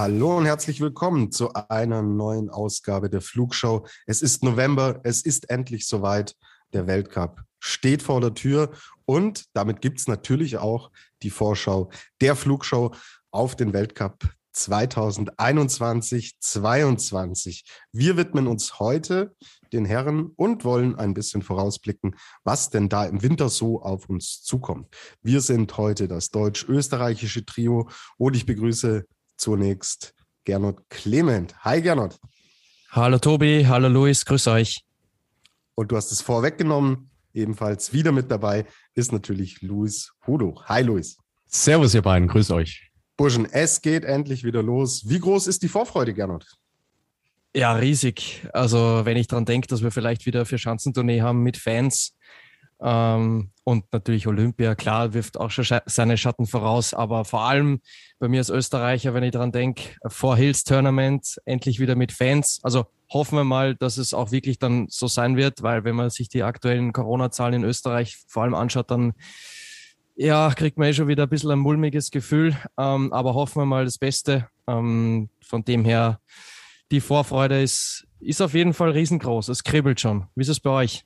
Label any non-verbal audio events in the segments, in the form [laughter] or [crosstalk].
Hallo und herzlich willkommen zu einer neuen Ausgabe der Flugshow. Es ist November, es ist endlich soweit. Der Weltcup steht vor der Tür und damit gibt es natürlich auch die Vorschau der Flugshow auf den Weltcup 2021-22. Wir widmen uns heute den Herren und wollen ein bisschen vorausblicken, was denn da im Winter so auf uns zukommt. Wir sind heute das deutsch-österreichische Trio und ich begrüße zunächst Gernot Clement. Hi Gernot. Hallo Tobi, hallo Luis, grüß euch. Und du hast es vorweggenommen, ebenfalls wieder mit dabei ist natürlich Luis Hudo. Hi Luis. Servus ihr beiden, grüß euch. Burschen, es geht endlich wieder los. Wie groß ist die Vorfreude, Gernot? Ja, riesig. Also wenn ich daran denke, dass wir vielleicht wieder für Schanzentournee haben mit Fans, ähm, und natürlich Olympia, klar, wirft auch schon seine Schatten voraus, aber vor allem bei mir als Österreicher, wenn ich daran denke, Four Hills Tournament, endlich wieder mit Fans. Also hoffen wir mal, dass es auch wirklich dann so sein wird, weil wenn man sich die aktuellen Corona-Zahlen in Österreich vor allem anschaut, dann ja, kriegt man eh schon wieder ein bisschen ein mulmiges Gefühl, ähm, aber hoffen wir mal das Beste. Ähm, von dem her, die Vorfreude ist, ist auf jeden Fall riesengroß. Es kribbelt schon. Wie ist es bei euch?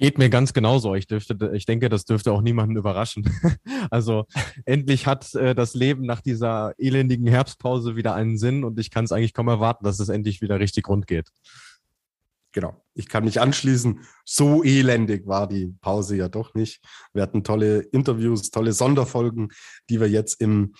Geht mir ganz genauso. Ich dürfte, ich denke, das dürfte auch niemanden überraschen. [laughs] also endlich hat äh, das Leben nach dieser elendigen Herbstpause wieder einen Sinn und ich kann es eigentlich kaum erwarten, dass es endlich wieder richtig rund geht. Genau. Ich kann mich anschließen. So elendig war die Pause ja doch nicht. Wir hatten tolle Interviews, tolle Sonderfolgen, die wir jetzt im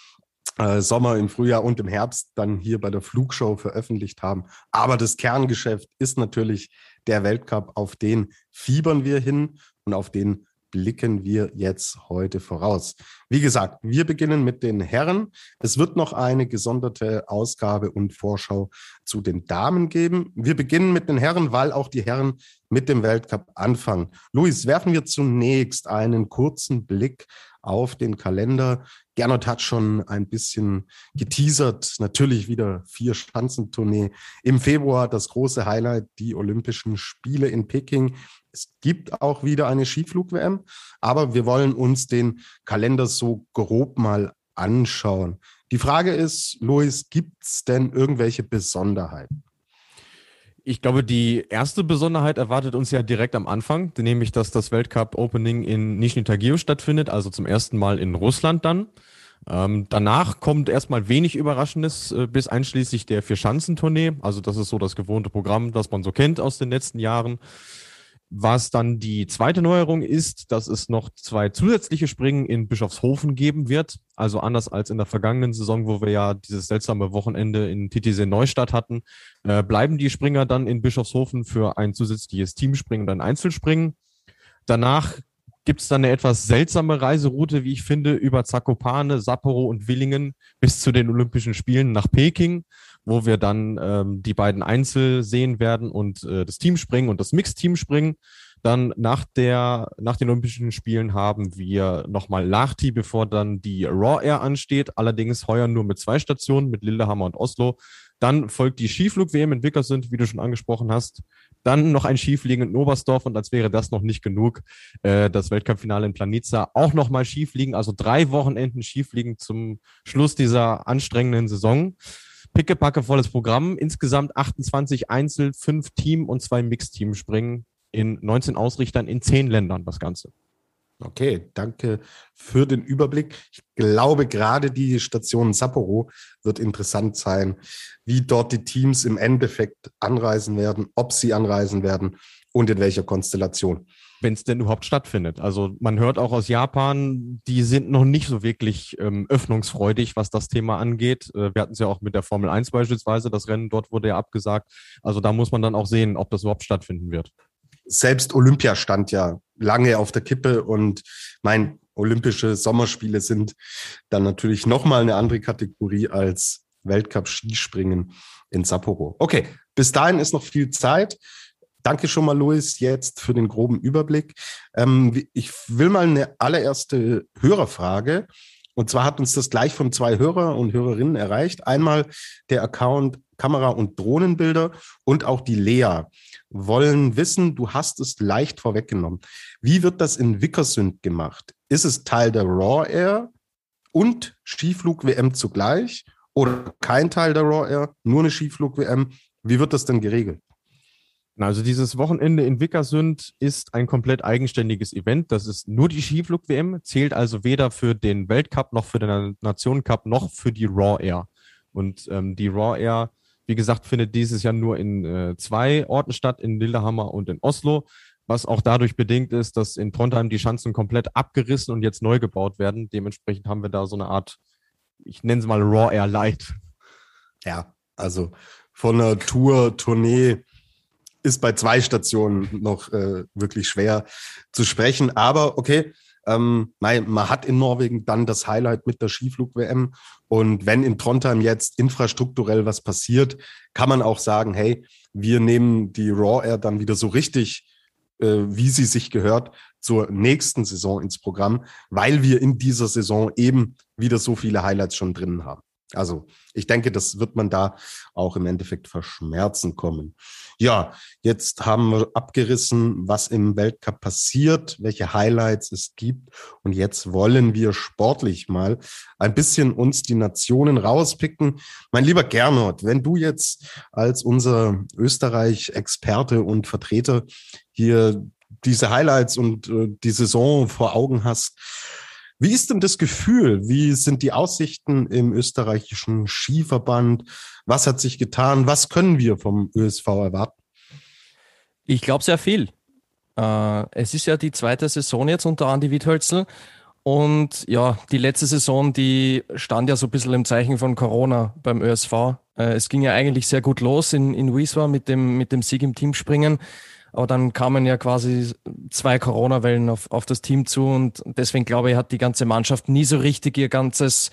äh, Sommer, im Frühjahr und im Herbst dann hier bei der Flugshow veröffentlicht haben. Aber das Kerngeschäft ist natürlich der Weltcup, auf den fiebern wir hin und auf den blicken wir jetzt heute voraus. Wie gesagt, wir beginnen mit den Herren. Es wird noch eine gesonderte Ausgabe und Vorschau zu den Damen geben. Wir beginnen mit den Herren, weil auch die Herren mit dem Weltcup anfangen. Luis, werfen wir zunächst einen kurzen Blick auf den Kalender. Gernot hat schon ein bisschen geteasert. Natürlich wieder vier Schanzentournee. Im Februar das große Highlight, die Olympischen Spiele in Peking. Es gibt auch wieder eine Skiflug-WM, aber wir wollen uns den Kalender so grob mal anschauen. Die Frage ist, Luis, gibt es denn irgendwelche Besonderheiten? Ich glaube, die erste Besonderheit erwartet uns ja direkt am Anfang, nämlich dass das Weltcup Opening in Nizhny Tagil stattfindet, also zum ersten Mal in Russland dann. Ähm, danach kommt erstmal wenig Überraschendes äh, bis einschließlich der Vier-Schanzentournee. Also das ist so das gewohnte Programm, das man so kennt aus den letzten Jahren. Was dann die zweite Neuerung ist, dass es noch zwei zusätzliche Springen in Bischofshofen geben wird. Also anders als in der vergangenen Saison, wo wir ja dieses seltsame Wochenende in Titisee Neustadt hatten, äh, bleiben die Springer dann in Bischofshofen für ein zusätzliches Teamspringen und ein Einzelspringen. Danach gibt es dann eine etwas seltsame Reiseroute, wie ich finde, über Zakopane, Sapporo und Willingen bis zu den Olympischen Spielen nach Peking wo wir dann ähm, die beiden Einzel sehen werden und äh, das Teamspringen und das Mixteamspringen. Dann nach der, nach den Olympischen Spielen haben wir nochmal Lahti, bevor dann die Raw Air ansteht. Allerdings heuer nur mit zwei Stationen, mit Lillehammer und Oslo. Dann folgt die Skiflug-WM in Wickersund, wie du schon angesprochen hast. Dann noch ein Skifliegen in Oberstdorf und als wäre das noch nicht genug, äh, das Weltcup-Finale in Planica. Auch nochmal Skifliegen, also drei Wochenenden Skifliegen zum Schluss dieser anstrengenden Saison pickepackevolles Programm. Insgesamt 28 Einzel, 5 Team und zwei Mixteam springen in 19 Ausrichtern in 10 Ländern das Ganze. Okay, danke für den Überblick. Ich glaube, gerade die Station Sapporo wird interessant sein, wie dort die Teams im Endeffekt anreisen werden, ob sie anreisen werden und in welcher Konstellation wenn es denn überhaupt stattfindet. Also man hört auch aus Japan, die sind noch nicht so wirklich ähm, öffnungsfreudig, was das Thema angeht. Äh, wir hatten es ja auch mit der Formel 1 beispielsweise, das Rennen dort wurde ja abgesagt. Also da muss man dann auch sehen, ob das überhaupt stattfinden wird. Selbst Olympia stand ja lange auf der Kippe und mein Olympische Sommerspiele sind dann natürlich nochmal eine andere Kategorie als Weltcup Skispringen in Sapporo. Okay, bis dahin ist noch viel Zeit. Danke schon mal, Luis, jetzt für den groben Überblick. Ähm, ich will mal eine allererste Hörerfrage. Und zwar hat uns das gleich von zwei Hörer und Hörerinnen erreicht. Einmal der Account Kamera- und Drohnenbilder und auch die Lea wollen wissen, du hast es leicht vorweggenommen. Wie wird das in Wickersünd gemacht? Ist es Teil der Raw Air und Skiflug-WM zugleich oder kein Teil der Raw Air, nur eine Skiflug-WM? Wie wird das denn geregelt? Also dieses Wochenende in Wickersünd ist ein komplett eigenständiges Event. Das ist nur die Skiflug-WM, zählt also weder für den Weltcup noch für den Nationencup noch für die Raw Air. Und ähm, die Raw Air, wie gesagt, findet dieses Jahr nur in äh, zwei Orten statt, in Lillehammer und in Oslo, was auch dadurch bedingt ist, dass in Trondheim die Schanzen komplett abgerissen und jetzt neu gebaut werden. Dementsprechend haben wir da so eine Art, ich nenne es mal Raw Air Light. Ja, also von einer Tour, Tournee ist bei zwei Stationen noch äh, wirklich schwer zu sprechen. Aber okay, ähm, man hat in Norwegen dann das Highlight mit der Skiflug-WM. Und wenn in Trondheim jetzt infrastrukturell was passiert, kann man auch sagen, hey, wir nehmen die Raw Air dann wieder so richtig, äh, wie sie sich gehört, zur nächsten Saison ins Programm, weil wir in dieser Saison eben wieder so viele Highlights schon drin haben. Also ich denke, das wird man da auch im Endeffekt verschmerzen kommen. Ja, jetzt haben wir abgerissen, was im Weltcup passiert, welche Highlights es gibt. Und jetzt wollen wir sportlich mal ein bisschen uns die Nationen rauspicken. Mein lieber Gernot, wenn du jetzt als unser Österreich-Experte und Vertreter hier diese Highlights und äh, die Saison vor Augen hast, wie ist denn das Gefühl? Wie sind die Aussichten im österreichischen Skiverband? Was hat sich getan? Was können wir vom ÖSV erwarten? Ich glaube sehr viel. Äh, es ist ja die zweite Saison jetzt unter Andi Witthölzl. Und ja, die letzte Saison, die stand ja so ein bisschen im Zeichen von Corona beim ÖSV. Äh, es ging ja eigentlich sehr gut los in, in Wieswa mit dem, mit dem Sieg im Teamspringen. Aber dann kamen ja quasi zwei Corona-Wellen auf, auf das Team zu und deswegen glaube ich, hat die ganze Mannschaft nie so richtig ihr ganzes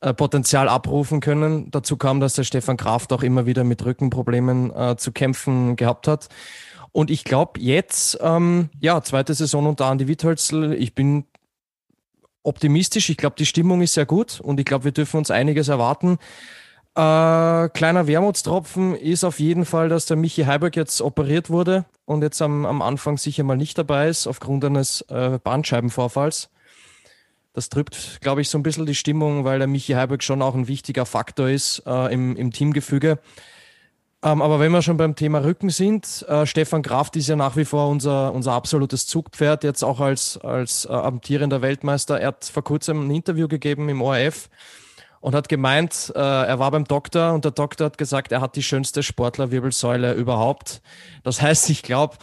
äh, Potenzial abrufen können. Dazu kam, dass der Stefan Kraft auch immer wieder mit Rückenproblemen äh, zu kämpfen gehabt hat. Und ich glaube jetzt, ähm, ja, zweite Saison unter Andi Witthölzl, ich bin optimistisch. Ich glaube, die Stimmung ist sehr gut und ich glaube, wir dürfen uns einiges erwarten. Äh, kleiner Wermutstropfen ist auf jeden Fall, dass der Michi Heiberg jetzt operiert wurde und jetzt am, am Anfang sicher mal nicht dabei ist, aufgrund eines äh, Bandscheibenvorfalls. Das trübt, glaube ich, so ein bisschen die Stimmung, weil der Michi Heiberg schon auch ein wichtiger Faktor ist äh, im, im Teamgefüge. Ähm, aber wenn wir schon beim Thema Rücken sind, äh, Stefan Kraft ist ja nach wie vor unser, unser absolutes Zugpferd, jetzt auch als, als äh, amtierender Weltmeister. Er hat vor kurzem ein Interview gegeben im ORF und hat gemeint, äh, er war beim Doktor und der Doktor hat gesagt, er hat die schönste Sportlerwirbelsäule überhaupt. Das heißt, ich glaube,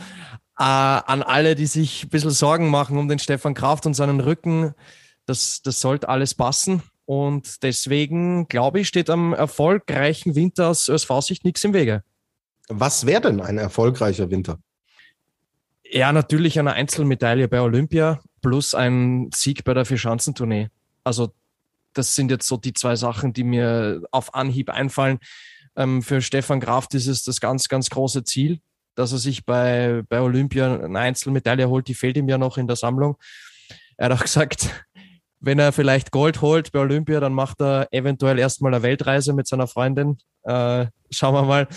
äh, an alle, die sich ein bisschen Sorgen machen um den Stefan Kraft und seinen Rücken, das, das sollte alles passen. Und deswegen, glaube ich, steht am erfolgreichen Winter aus ÖSV-Sicht nichts im Wege. Was wäre denn ein erfolgreicher Winter? Ja, natürlich eine Einzelmedaille bei Olympia plus ein Sieg bei der Vierschanzentournee. Also das sind jetzt so die zwei Sachen, die mir auf Anhieb einfallen. Ähm, für Stefan Kraft ist es das ganz, ganz große Ziel, dass er sich bei, bei Olympia eine Einzelmedaille holt. Die fehlt ihm ja noch in der Sammlung. Er hat auch [laughs] gesagt, wenn er vielleicht Gold holt bei Olympia, dann macht er eventuell erstmal eine Weltreise mit seiner Freundin. Äh, schauen wir mal.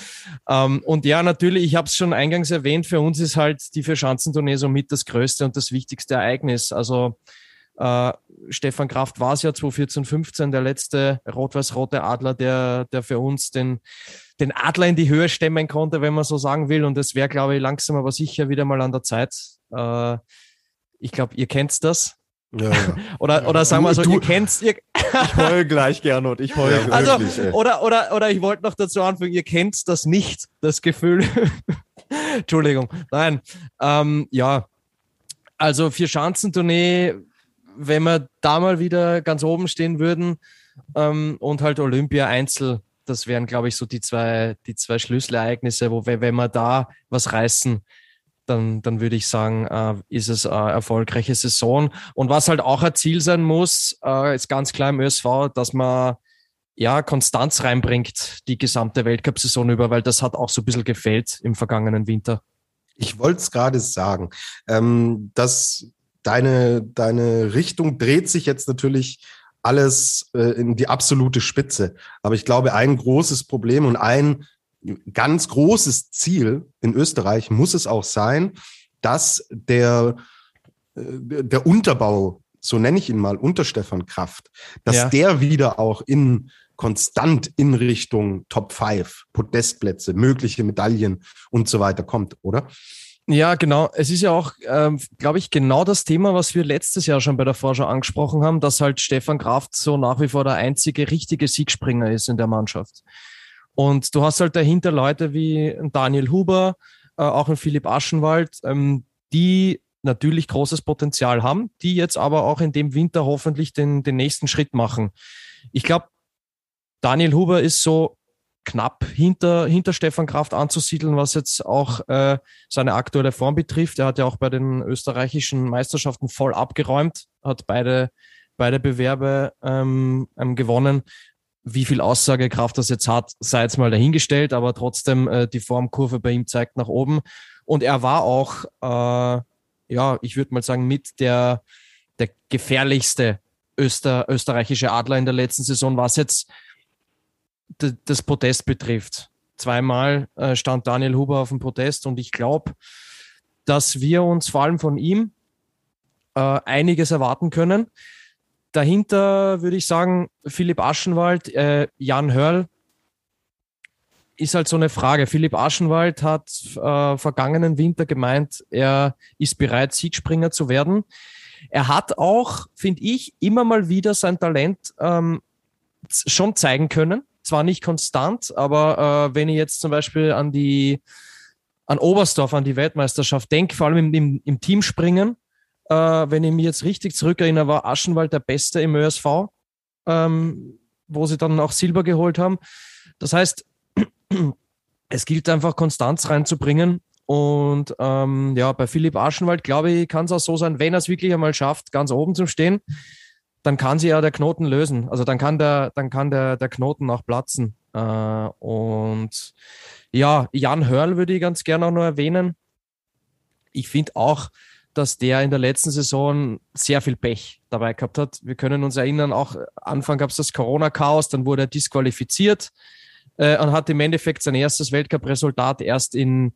Ähm, und ja, natürlich, ich habe es schon eingangs erwähnt, für uns ist halt die Vier-Schanzentournee somit das größte und das wichtigste Ereignis. Also äh, Stefan Kraft war es ja 2014, 15 der letzte rot-weiß-rote Adler, der, der für uns den, den Adler in die Höhe stemmen konnte, wenn man so sagen will. Und es wäre, glaube ich, langsam aber sicher wieder mal an der Zeit. Äh, ich glaube, ihr kennt das. Ja, ja. [laughs] oder, oder sagen wir so, du, ihr kennt's. Ihr [laughs] ich heule gleich, Gernot. Ich heule ja, also, wirklich, oder, oder, oder ich wollte noch dazu anfügen, ihr kennt das nicht, das Gefühl. [laughs] Entschuldigung. Nein. Ähm, ja. Also vier Schanzentournee wenn wir da mal wieder ganz oben stehen würden ähm, und halt Olympia Einzel, das wären, glaube ich, so die zwei, die zwei Schlüsselereignisse, wo wenn wir da was reißen, dann, dann würde ich sagen, äh, ist es eine erfolgreiche Saison. Und was halt auch ein Ziel sein muss, äh, ist ganz klar im ÖSV, dass man ja, Konstanz reinbringt, die gesamte Weltcup-Saison über, weil das hat auch so ein bisschen gefällt im vergangenen Winter. Ich wollte es gerade sagen, ähm, dass deine, deine Richtung dreht sich jetzt natürlich alles äh, in die absolute Spitze. Aber ich glaube, ein großes Problem und ein ganz großes Ziel in Österreich muss es auch sein, dass der, äh, der Unterbau, so nenne ich ihn mal, unter Stefan Kraft, dass ja. der wieder auch in konstant in Richtung Top 5, Podestplätze, mögliche Medaillen und so weiter kommt, oder? Ja, genau. Es ist ja auch, ähm, glaube ich, genau das Thema, was wir letztes Jahr schon bei der Vorschau angesprochen haben, dass halt Stefan Kraft so nach wie vor der einzige richtige Siegspringer ist in der Mannschaft. Und du hast halt dahinter Leute wie Daniel Huber, äh, auch ein Philipp Aschenwald, ähm, die natürlich großes Potenzial haben, die jetzt aber auch in dem Winter hoffentlich den, den nächsten Schritt machen. Ich glaube, Daniel Huber ist so knapp hinter, hinter Stefan Kraft anzusiedeln, was jetzt auch äh, seine aktuelle Form betrifft. Er hat ja auch bei den österreichischen Meisterschaften voll abgeräumt, hat beide, beide Bewerbe ähm, ähm, gewonnen. Wie viel Aussagekraft das jetzt hat, sei jetzt mal dahingestellt, aber trotzdem äh, die Formkurve bei ihm zeigt nach oben. Und er war auch, äh, ja, ich würde mal sagen, mit der, der gefährlichste Öster, österreichische Adler in der letzten Saison, was jetzt das Podest betrifft. Zweimal äh, stand Daniel Huber auf dem Podest und ich glaube, dass wir uns vor allem von ihm äh, einiges erwarten können. Dahinter würde ich sagen, Philipp Aschenwald, äh, Jan Hörl ist halt so eine Frage. Philipp Aschenwald hat äh, vergangenen Winter gemeint, er ist bereit, Siegspringer zu werden. Er hat auch, finde ich, immer mal wieder sein Talent ähm, schon zeigen können zwar nicht konstant, aber äh, wenn ich jetzt zum Beispiel an die an Oberstdorf, an die Weltmeisterschaft denke, vor allem im, im, im Teamspringen, äh, wenn ich mich jetzt richtig zurückerinnere, war Aschenwald der Beste im ÖSV, ähm, wo sie dann auch Silber geholt haben. Das heißt, [clears throat] es gilt einfach Konstanz reinzubringen. Und ähm, ja, bei Philipp Aschenwald, glaube ich, kann es auch so sein, wenn er es wirklich einmal schafft, ganz oben zu stehen, dann kann sie ja der Knoten lösen. Also dann kann der, dann kann der, der Knoten auch platzen. Äh, und ja, Jan Hörl würde ich ganz gerne auch noch erwähnen. Ich finde auch, dass der in der letzten Saison sehr viel Pech dabei gehabt hat. Wir können uns erinnern, auch Anfang gab es das Corona-Chaos, dann wurde er disqualifiziert äh, und hat im Endeffekt sein erstes Weltcup-Resultat erst in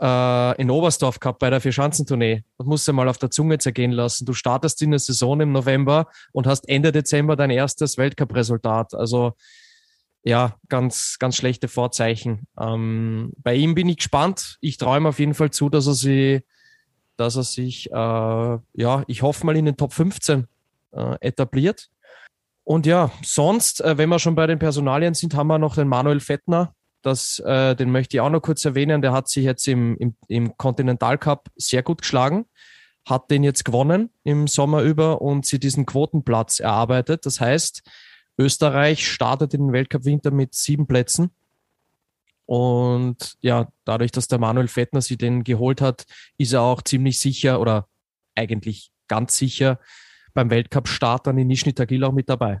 äh, in Oberstdorf gehabt bei der Vierschanzentournee. Das musst du mal auf der Zunge zergehen lassen. Du startest in der Saison im November und hast Ende Dezember dein erstes Weltcup-Resultat. Also ja, ganz, ganz schlechte Vorzeichen. Ähm, bei ihm bin ich gespannt. Ich träume auf jeden Fall zu, dass er sie, dass er sich, äh, ja, ich hoffe mal in den Top 15 äh, etabliert. Und ja, sonst, äh, wenn wir schon bei den Personalien sind, haben wir noch den Manuel Fettner, das, äh, den möchte ich auch noch kurz erwähnen. Der hat sich jetzt im, im, im Continental Cup sehr gut geschlagen, hat den jetzt gewonnen im Sommer über und sie diesen Quotenplatz erarbeitet. Das heißt, Österreich startet in den Weltcup-Winter mit sieben Plätzen. Und ja, dadurch, dass der Manuel Fettner sie den geholt hat, ist er auch ziemlich sicher oder eigentlich ganz sicher beim Weltcup-Start dann in Nizhny Tagil auch mit dabei.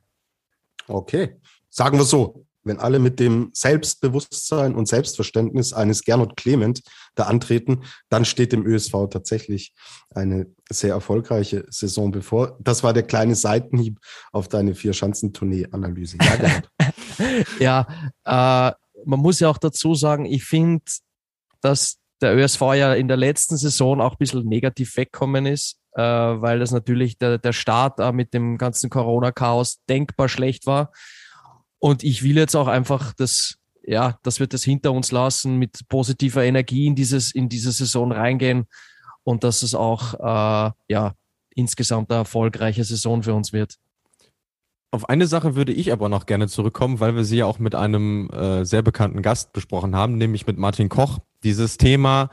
Okay, sagen wir so, wenn alle mit dem Selbstbewusstsein und Selbstverständnis eines Gernot Clement da antreten, dann steht dem ÖSV tatsächlich eine sehr erfolgreiche Saison bevor. Das war der kleine Seitenhieb auf deine Vier-Schanzentournee-Analyse. Ja, [laughs] ja äh, man muss ja auch dazu sagen, ich finde, dass der ÖSV ja in der letzten Saison auch ein bisschen negativ weggekommen ist, äh, weil das natürlich der, der Start äh, mit dem ganzen Corona-Chaos denkbar schlecht war. Und ich will jetzt auch einfach das, ja, dass wir das hinter uns lassen, mit positiver Energie in dieses, in diese Saison reingehen und dass es auch, äh, ja, insgesamt eine erfolgreiche Saison für uns wird. Auf eine Sache würde ich aber noch gerne zurückkommen, weil wir sie ja auch mit einem äh, sehr bekannten Gast besprochen haben, nämlich mit Martin Koch. Dieses Thema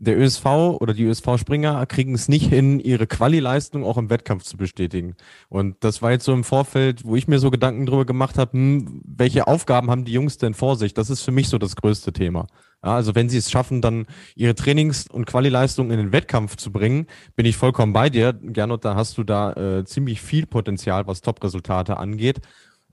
der ÖSV oder die ÖSV-Springer kriegen es nicht hin, ihre Quali-Leistung auch im Wettkampf zu bestätigen. Und das war jetzt so im Vorfeld, wo ich mir so Gedanken drüber gemacht habe, hm, welche Aufgaben haben die Jungs denn vor sich? Das ist für mich so das größte Thema. Ja, also wenn sie es schaffen, dann ihre Trainings- und Quali-Leistung in den Wettkampf zu bringen, bin ich vollkommen bei dir. Gernot, da hast du da äh, ziemlich viel Potenzial, was Top-Resultate angeht.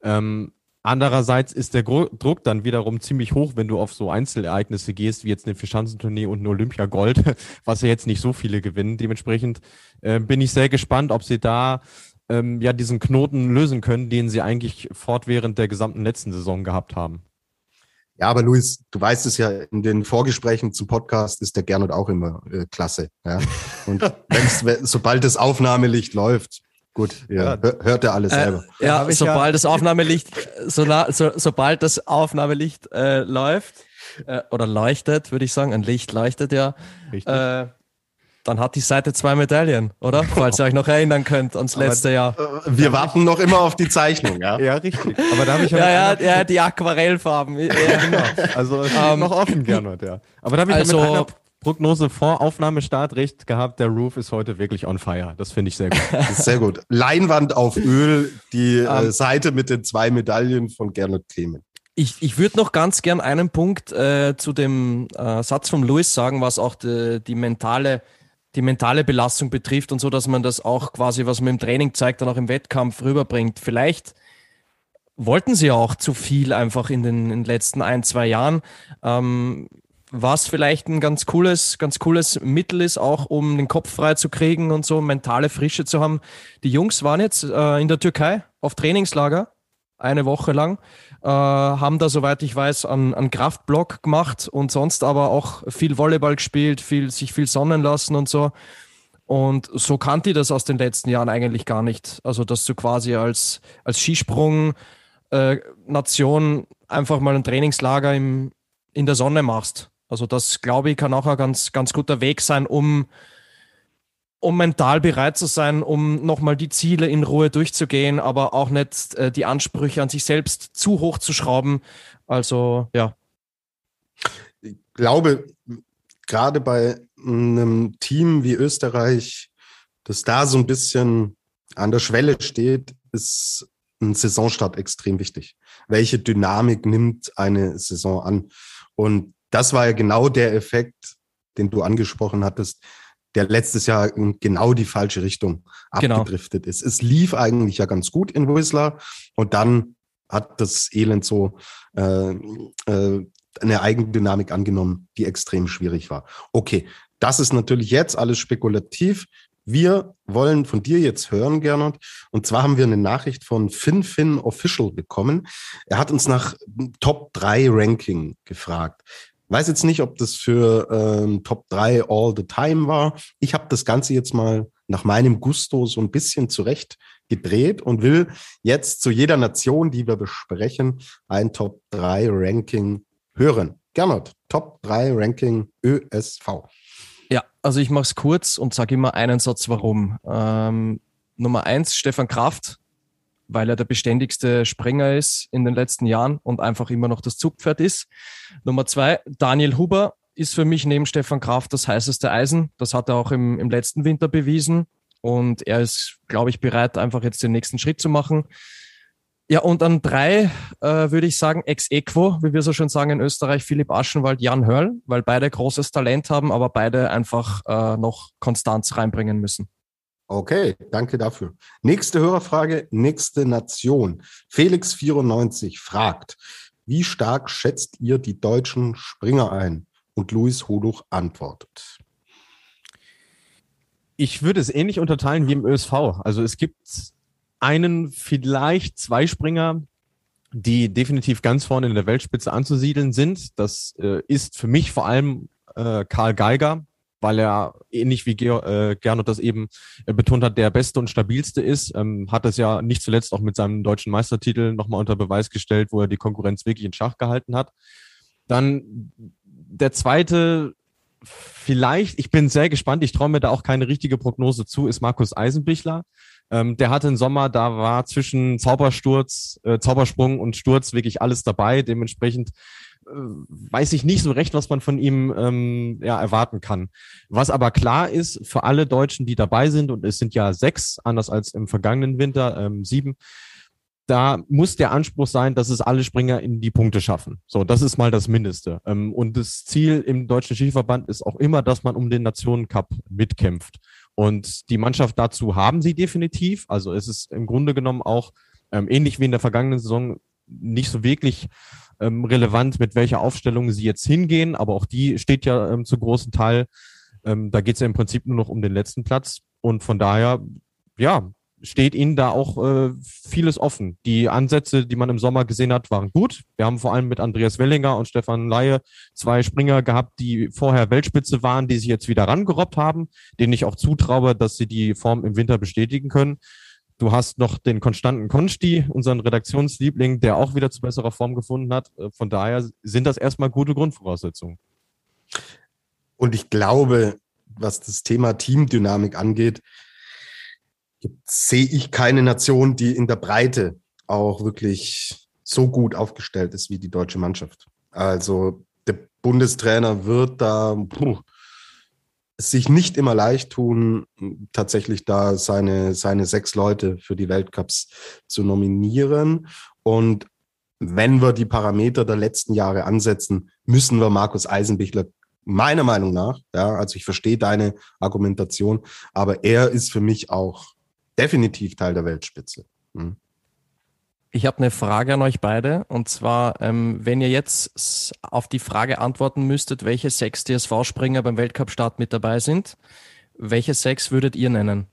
Ähm, Andererseits ist der Druck dann wiederum ziemlich hoch, wenn du auf so Einzelereignisse gehst, wie jetzt eine Vierschanzentournee und eine Olympia Gold, [laughs] was ja jetzt nicht so viele gewinnen. Dementsprechend äh, bin ich sehr gespannt, ob sie da ähm, ja diesen Knoten lösen können, den sie eigentlich fortwährend der gesamten letzten Saison gehabt haben. Ja, aber Luis, du weißt es ja, in den Vorgesprächen zum Podcast ist der Gernot auch immer äh, klasse. Ja? Und [laughs] sobald das Aufnahmelicht läuft, Gut, ja, hört er alles äh, selber. Äh, ja, sobald ja das Aufnahmelicht, so, so, sobald das Aufnahmelicht äh, läuft äh, oder leuchtet, würde ich sagen, ein Licht leuchtet ja, äh, dann hat die Seite zwei Medaillen, oder? Falls ihr euch noch erinnern könnt ans letzte Jahr. Äh, wir warten noch immer auf die Zeichnung, ja? Ja, richtig. Aber da habe ich [laughs] ja, ja, ja, die Aquarellfarben. Ja, genau. Also um, ähm, noch offen, Gernot, ja. Aber da habe ich also, ja mit einer Prognose vor Aufnahmestart recht gehabt. Der Roof ist heute wirklich on fire. Das finde ich sehr gut. [laughs] sehr gut. Leinwand auf Öl, die äh, ähm, Seite mit den zwei Medaillen von Gernot Clement. Ich, ich würde noch ganz gern einen Punkt äh, zu dem äh, Satz von Louis sagen, was auch die, die, mentale, die mentale Belastung betrifft und so, dass man das auch quasi, was man im Training zeigt, dann auch im Wettkampf rüberbringt. Vielleicht wollten sie auch zu viel einfach in den, in den letzten ein, zwei Jahren. Ähm, was vielleicht ein ganz cooles, ganz cooles Mittel ist, auch um den Kopf frei zu kriegen und so mentale Frische zu haben. Die Jungs waren jetzt äh, in der Türkei auf Trainingslager eine Woche lang, äh, haben da, soweit ich weiß, einen, einen Kraftblock gemacht und sonst aber auch viel Volleyball gespielt, viel, sich viel sonnen lassen und so. Und so kannte ich das aus den letzten Jahren eigentlich gar nicht. Also, dass du quasi als, als Skisprung äh, einfach mal ein Trainingslager im, in der Sonne machst. Also das, glaube ich, kann auch ein ganz, ganz guter Weg sein, um, um mental bereit zu sein, um nochmal die Ziele in Ruhe durchzugehen, aber auch nicht äh, die Ansprüche an sich selbst zu hoch zu schrauben. Also ja. Ich glaube, gerade bei einem Team wie Österreich, das da so ein bisschen an der Schwelle steht, ist ein Saisonstart extrem wichtig. Welche Dynamik nimmt eine Saison an? Und das war ja genau der Effekt, den du angesprochen hattest, der letztes Jahr in genau die falsche Richtung genau. abgedriftet genau. ist. Es lief eigentlich ja ganz gut in Whistler und dann hat das Elend so äh, äh, eine Eigendynamik angenommen, die extrem schwierig war. Okay, das ist natürlich jetzt alles spekulativ. Wir wollen von dir jetzt hören, Gernot. Und zwar haben wir eine Nachricht von FinFin Official bekommen. Er hat uns nach Top 3 Ranking gefragt. Weiß jetzt nicht, ob das für ähm, Top 3 All the Time war. Ich habe das Ganze jetzt mal nach meinem Gusto so ein bisschen zurecht gedreht und will jetzt zu jeder Nation, die wir besprechen, ein Top 3 Ranking hören. Gernot, Top 3 Ranking ÖSV. Ja, also ich mache es kurz und sage immer einen Satz, warum. Ähm, Nummer eins, Stefan Kraft, weil er der beständigste Springer ist in den letzten Jahren und einfach immer noch das Zugpferd ist. Nummer zwei, Daniel Huber ist für mich neben Stefan Kraft das heißeste Eisen. Das hat er auch im, im letzten Winter bewiesen. Und er ist, glaube ich, bereit, einfach jetzt den nächsten Schritt zu machen. Ja, und an drei äh, würde ich sagen, ex equo, wie wir so schon sagen in Österreich, Philipp Aschenwald, Jan Hörl, weil beide großes Talent haben, aber beide einfach äh, noch Konstanz reinbringen müssen. Okay, danke dafür. Nächste Hörerfrage, nächste Nation. Felix94 fragt, wie stark schätzt ihr die deutschen Springer ein? Und Luis Hoduch antwortet. Ich würde es ähnlich unterteilen wie im ÖSV. Also es gibt einen, vielleicht zwei Springer, die definitiv ganz vorne in der Weltspitze anzusiedeln sind. Das äh, ist für mich vor allem äh, Karl Geiger, weil er ähnlich wie Ger äh, Gernot das eben äh, betont hat, der beste und stabilste ist, ähm, hat das ja nicht zuletzt auch mit seinem deutschen Meistertitel nochmal unter Beweis gestellt, wo er die Konkurrenz wirklich in Schach gehalten hat. Dann der zweite, vielleicht, ich bin sehr gespannt, ich traue mir da auch keine richtige Prognose zu, ist Markus Eisenbichler. Ähm, der hatte einen Sommer, da war zwischen Zaubersturz, äh, Zaubersprung und Sturz wirklich alles dabei. Dementsprechend weiß ich nicht so recht, was man von ihm ähm, ja, erwarten kann. Was aber klar ist, für alle Deutschen, die dabei sind, und es sind ja sechs, anders als im vergangenen Winter, ähm, sieben, da muss der Anspruch sein, dass es alle Springer in die Punkte schaffen. So, das ist mal das Mindeste. Ähm, und das Ziel im Deutschen Skiverband ist auch immer, dass man um den Nationencup mitkämpft. Und die Mannschaft dazu haben sie definitiv. Also es ist im Grunde genommen auch ähm, ähnlich wie in der vergangenen Saison nicht so wirklich ähm, relevant, mit welcher Aufstellung sie jetzt hingehen, aber auch die steht ja ähm, zu großen Teil. Ähm, da geht es ja im Prinzip nur noch um den letzten Platz. Und von daher, ja, steht ihnen da auch äh, vieles offen. Die Ansätze, die man im Sommer gesehen hat, waren gut. Wir haben vor allem mit Andreas Wellinger und Stefan Laie zwei Springer gehabt, die vorher Weltspitze waren, die sich jetzt wieder rangerobbt haben, denen ich auch zutraue, dass sie die Form im Winter bestätigen können. Du hast noch den konstanten Konsti, unseren Redaktionsliebling, der auch wieder zu besserer Form gefunden hat. Äh, von daher sind das erstmal gute Grundvoraussetzungen. Und ich glaube, was das Thema Teamdynamik angeht, sehe ich keine Nation, die in der Breite auch wirklich so gut aufgestellt ist wie die deutsche Mannschaft. Also der Bundestrainer wird da puh, sich nicht immer leicht tun, tatsächlich da seine, seine sechs Leute für die Weltcups zu nominieren. Und wenn wir die Parameter der letzten Jahre ansetzen, müssen wir Markus Eisenbichler meiner Meinung nach, ja, also ich verstehe deine Argumentation, aber er ist für mich auch definitiv Teil der Weltspitze. Hm. Ich habe eine Frage an euch beide. Und zwar, ähm, wenn ihr jetzt auf die Frage antworten müsstet, welche sechs DSV-Springer beim Weltcup-Start mit dabei sind, welche sechs würdet ihr nennen?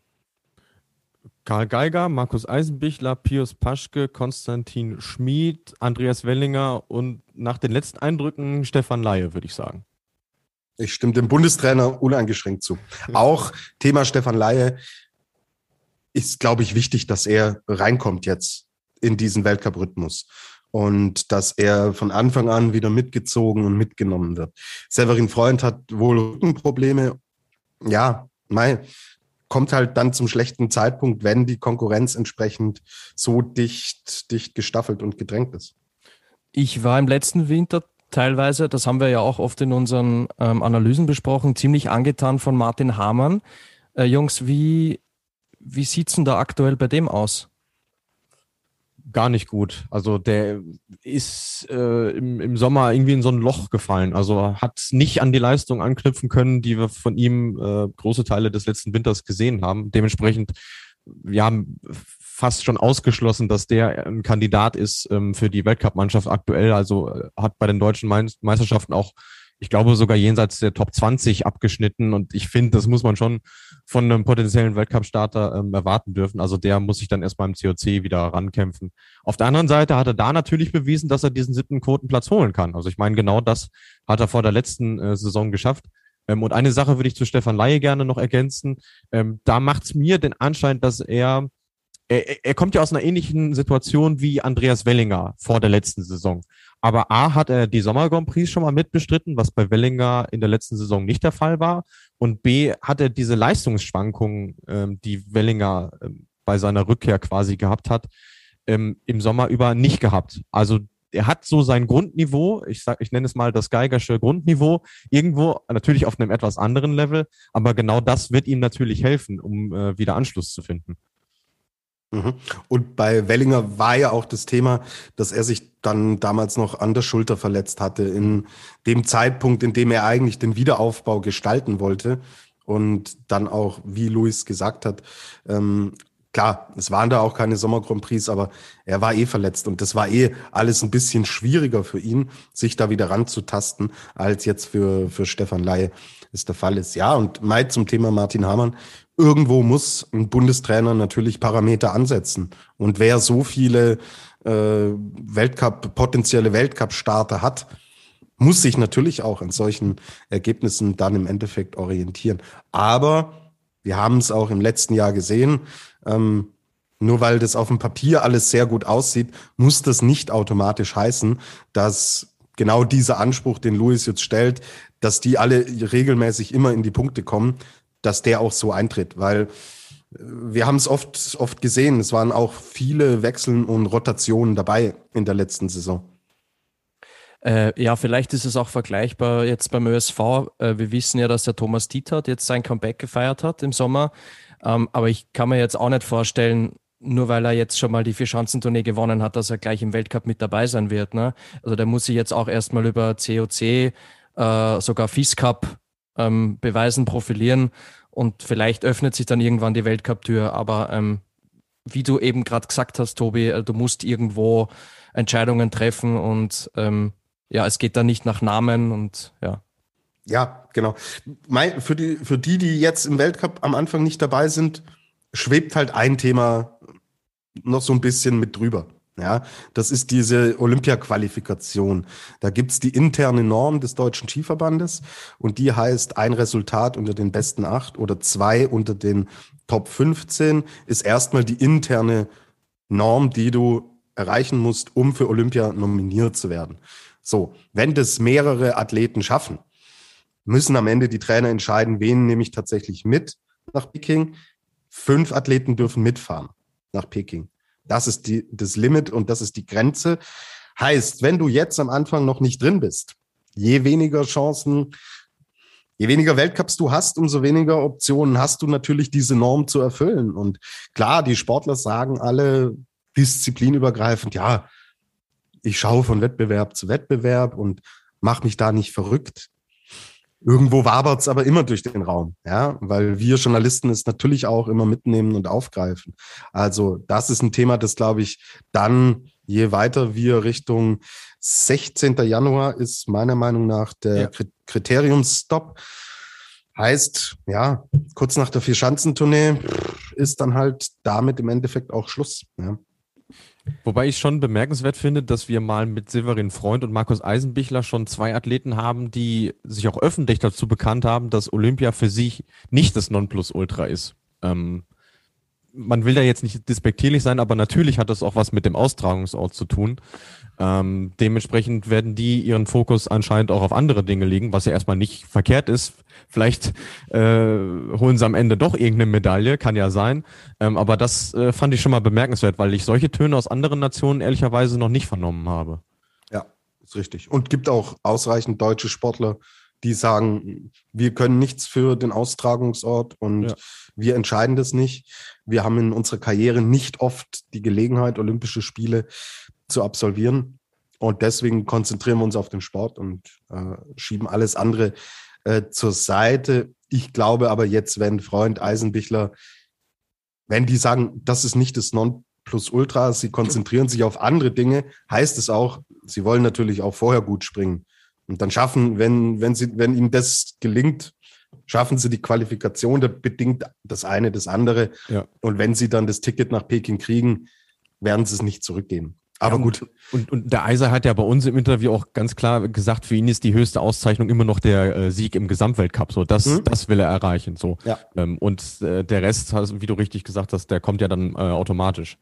Karl Geiger, Markus Eisenbichler, Pius Paschke, Konstantin Schmid, Andreas Wellinger und nach den letzten Eindrücken Stefan Laie, würde ich sagen. Ich stimme dem Bundestrainer uneingeschränkt zu. Auch Thema Stefan Laie ist, glaube ich, wichtig, dass er reinkommt jetzt in diesen Weltcup-Rhythmus und dass er von Anfang an wieder mitgezogen und mitgenommen wird. Severin Freund hat wohl Rückenprobleme. Ja, mei, kommt halt dann zum schlechten Zeitpunkt, wenn die Konkurrenz entsprechend so dicht, dicht gestaffelt und gedrängt ist. Ich war im letzten Winter teilweise, das haben wir ja auch oft in unseren ähm, Analysen besprochen, ziemlich angetan von Martin Hamann. Äh, Jungs, wie wie sieht es denn da aktuell bei dem aus? Gar nicht gut. Also der ist äh, im, im Sommer irgendwie in so ein Loch gefallen. Also hat nicht an die Leistung anknüpfen können, die wir von ihm äh, große Teile des letzten Winters gesehen haben. Dementsprechend, wir haben fast schon ausgeschlossen, dass der ein Kandidat ist ähm, für die Weltcup-Mannschaft aktuell. Also äh, hat bei den deutschen Meisterschaften auch ich glaube, sogar jenseits der Top 20 abgeschnitten. Und ich finde, das muss man schon von einem potenziellen Weltcup-Starter ähm, erwarten dürfen. Also der muss sich dann erst beim COC wieder rankämpfen. Auf der anderen Seite hat er da natürlich bewiesen, dass er diesen siebten Quotenplatz holen kann. Also ich meine, genau das hat er vor der letzten äh, Saison geschafft. Ähm, und eine Sache würde ich zu Stefan Laie gerne noch ergänzen. Ähm, da macht es mir den Anschein, dass er er, er kommt ja aus einer ähnlichen Situation wie Andreas Wellinger vor der letzten Saison. Aber A hat er die Sommer Grand Prix schon mal mitbestritten, was bei Wellinger in der letzten Saison nicht der Fall war. Und B hat er diese Leistungsschwankungen, ähm, die Wellinger ähm, bei seiner Rückkehr quasi gehabt hat, ähm, im Sommer über nicht gehabt. Also er hat so sein Grundniveau, ich sag, ich nenne es mal das Geigersche Grundniveau, irgendwo natürlich auf einem etwas anderen Level, aber genau das wird ihm natürlich helfen, um äh, wieder Anschluss zu finden. Mhm. Und bei Wellinger war ja auch das Thema, dass er sich dann damals noch an der Schulter verletzt hatte, in dem Zeitpunkt, in dem er eigentlich den Wiederaufbau gestalten wollte. Und dann auch, wie Luis gesagt hat, ähm, klar, es waren da auch keine Sommer Grand Prix, aber er war eh verletzt und das war eh alles ein bisschen schwieriger für ihn, sich da wieder ranzutasten, als jetzt für, für Stefan Laie es der Fall ist. Ja, und Mai zum Thema Martin Hamann irgendwo muss ein Bundestrainer natürlich Parameter ansetzen. Und wer so viele äh, Weltcup, potenzielle Weltcup-Starter hat, muss sich natürlich auch an solchen Ergebnissen dann im Endeffekt orientieren. Aber wir haben es auch im letzten Jahr gesehen. Ähm, nur weil das auf dem Papier alles sehr gut aussieht, muss das nicht automatisch heißen, dass genau dieser Anspruch, den Luis jetzt stellt, dass die alle regelmäßig immer in die Punkte kommen, dass der auch so eintritt, weil äh, wir haben es oft, oft gesehen. Es waren auch viele Wechseln und Rotationen dabei in der letzten Saison. Äh, ja, vielleicht ist es auch vergleichbar jetzt beim ÖSV. Äh, wir wissen ja, dass der Thomas Dietert jetzt sein Comeback gefeiert hat im Sommer. Ähm, aber ich kann mir jetzt auch nicht vorstellen, nur weil er jetzt schon mal die Vier-Schanzentournee gewonnen hat, dass er gleich im Weltcup mit dabei sein wird. Ne? Also der muss sich jetzt auch erstmal über COC, äh, sogar FIS Cup ähm, beweisen, profilieren und vielleicht öffnet sich dann irgendwann die Weltcup-Tür. Aber ähm, wie du eben gerade gesagt hast, Tobi, äh, du musst irgendwo Entscheidungen treffen und ähm, ja, es geht da nicht nach Namen und ja. Ja, genau. Mein, für, die, für die, die jetzt im Weltcup am Anfang nicht dabei sind, schwebt halt ein Thema noch so ein bisschen mit drüber. Ja, das ist diese Olympia-Qualifikation. Da gibt's die interne Norm des Deutschen Skiverbandes und die heißt, ein Resultat unter den besten acht oder zwei unter den Top 15 ist erstmal die interne Norm, die du erreichen musst, um für Olympia nominiert zu werden. So, wenn das mehrere Athleten schaffen, müssen am Ende die Trainer entscheiden, wen nehme ich tatsächlich mit nach Peking. Fünf Athleten dürfen mitfahren nach Peking. Das ist die, das Limit und das ist die Grenze. Heißt, wenn du jetzt am Anfang noch nicht drin bist, je weniger Chancen, je weniger Weltcups du hast, umso weniger Optionen hast du natürlich diese Norm zu erfüllen. Und klar, die Sportler sagen alle disziplinübergreifend, ja, ich schaue von Wettbewerb zu Wettbewerb und mach mich da nicht verrückt. Irgendwo wabert es aber immer durch den Raum, ja, weil wir Journalisten es natürlich auch immer mitnehmen und aufgreifen. Also das ist ein Thema, das glaube ich dann, je weiter wir Richtung 16. Januar ist meiner Meinung nach der ja. Kriteriumsstop. Heißt, ja, kurz nach der Vierschanzentournee ist dann halt damit im Endeffekt auch Schluss. Ja. Wobei ich schon bemerkenswert finde, dass wir mal mit Severin Freund und Markus Eisenbichler schon zwei Athleten haben, die sich auch öffentlich dazu bekannt haben, dass Olympia für sich nicht das Nonplusultra ist. Ähm, man will da jetzt nicht despektierlich sein, aber natürlich hat das auch was mit dem Austragungsort zu tun. Ähm, dementsprechend werden die ihren Fokus anscheinend auch auf andere Dinge legen, was ja erstmal nicht verkehrt ist. Vielleicht äh, holen sie am Ende doch irgendeine Medaille, kann ja sein. Ähm, aber das äh, fand ich schon mal bemerkenswert, weil ich solche Töne aus anderen Nationen ehrlicherweise noch nicht vernommen habe. Ja, ist richtig. Und gibt auch ausreichend deutsche Sportler, die sagen, wir können nichts für den Austragungsort und ja. wir entscheiden das nicht. Wir haben in unserer Karriere nicht oft die Gelegenheit, Olympische Spiele zu absolvieren. Und deswegen konzentrieren wir uns auf den Sport und äh, schieben alles andere äh, zur Seite. Ich glaube aber jetzt, wenn Freund Eisenbichler, wenn die sagen, das ist nicht das Nonplusultra, sie konzentrieren sich auf andere Dinge, heißt es auch, sie wollen natürlich auch vorher gut springen. Und dann schaffen, wenn, wenn, sie, wenn ihnen das gelingt, schaffen sie die Qualifikation, da bedingt das eine das andere. Ja. Und wenn sie dann das Ticket nach Peking kriegen, werden sie es nicht zurückgeben. Aber ja, gut. Und, und der Eiser hat ja bei uns im Interview auch ganz klar gesagt, für ihn ist die höchste Auszeichnung immer noch der äh, Sieg im Gesamtweltcup. So, das, mhm. das will er erreichen. So. Ja. Ähm, und äh, der Rest, wie du richtig gesagt hast, der kommt ja dann äh, automatisch.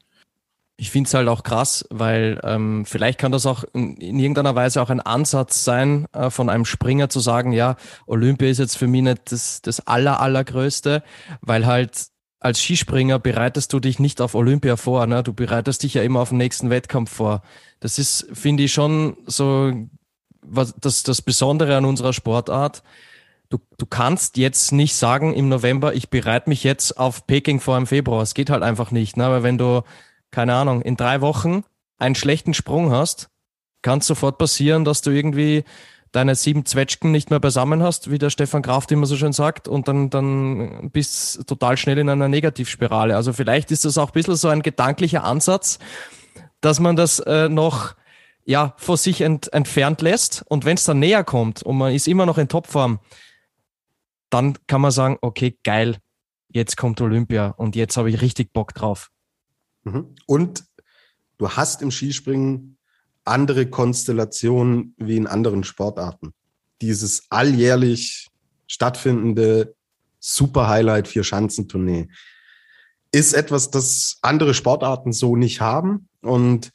Ich finde es halt auch krass, weil ähm, vielleicht kann das auch in, in, irgendeiner Weise auch ein Ansatz sein, äh, von einem Springer zu sagen, ja, Olympia ist jetzt für mich nicht das, das aller, allergrößte, weil halt als Skispringer bereitest du dich nicht auf Olympia vor, ne? du bereitest dich ja immer auf den nächsten Wettkampf vor. Das ist, finde ich, schon so was, das, das Besondere an unserer Sportart. Du, du kannst jetzt nicht sagen im November, ich bereite mich jetzt auf Peking vor im Februar. Es geht halt einfach nicht, ne? weil wenn du keine Ahnung, in drei Wochen einen schlechten Sprung hast, kann es sofort passieren, dass du irgendwie deine sieben Zwetschgen nicht mehr beisammen hast, wie der Stefan Kraft immer so schön sagt, und dann, dann bist total schnell in einer Negativspirale. Also vielleicht ist das auch ein bisschen so ein gedanklicher Ansatz, dass man das äh, noch ja, vor sich ent, entfernt lässt. Und wenn es dann näher kommt und man ist immer noch in Topform, dann kann man sagen, okay, geil, jetzt kommt Olympia und jetzt habe ich richtig Bock drauf. Mhm. Und du hast im Skispringen andere Konstellationen wie in anderen Sportarten. Dieses alljährlich stattfindende Super-Highlight vier Schanzentournee ist etwas, das andere Sportarten so nicht haben. Und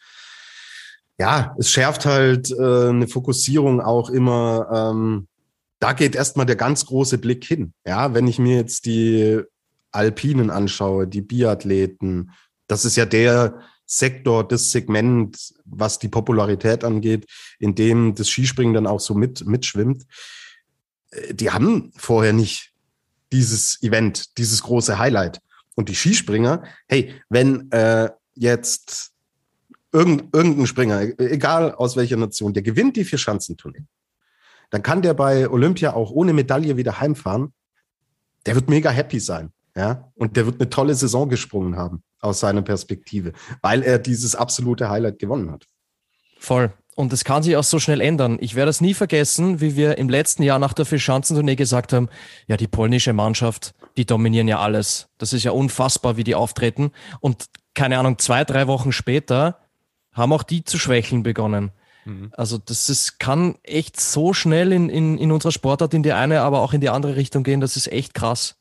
ja, es schärft halt äh, eine Fokussierung auch immer. Ähm, da geht erstmal der ganz große Blick hin. Ja, wenn ich mir jetzt die Alpinen anschaue, die Biathleten, das ist ja der Sektor, das Segment, was die Popularität angeht, in dem das Skispringen dann auch so mit, mitschwimmt. Äh, die haben vorher nicht dieses Event, dieses große Highlight. Und die Skispringer, hey, wenn äh, jetzt irgend, irgendein Springer, egal aus welcher Nation, der gewinnt die vier Schanzentournee, dann kann der bei Olympia auch ohne Medaille wieder heimfahren. Der wird mega happy sein. Ja, und der wird eine tolle Saison gesprungen haben aus seiner Perspektive, weil er dieses absolute Highlight gewonnen hat. Voll. Und es kann sich auch so schnell ändern. Ich werde es nie vergessen, wie wir im letzten Jahr nach der Fischanzentournee gesagt haben, ja, die polnische Mannschaft, die dominieren ja alles. Das ist ja unfassbar, wie die auftreten. Und keine Ahnung, zwei, drei Wochen später haben auch die zu schwächeln begonnen. Mhm. Also das ist, kann echt so schnell in, in, in unserer Sportart in die eine, aber auch in die andere Richtung gehen. Das ist echt krass.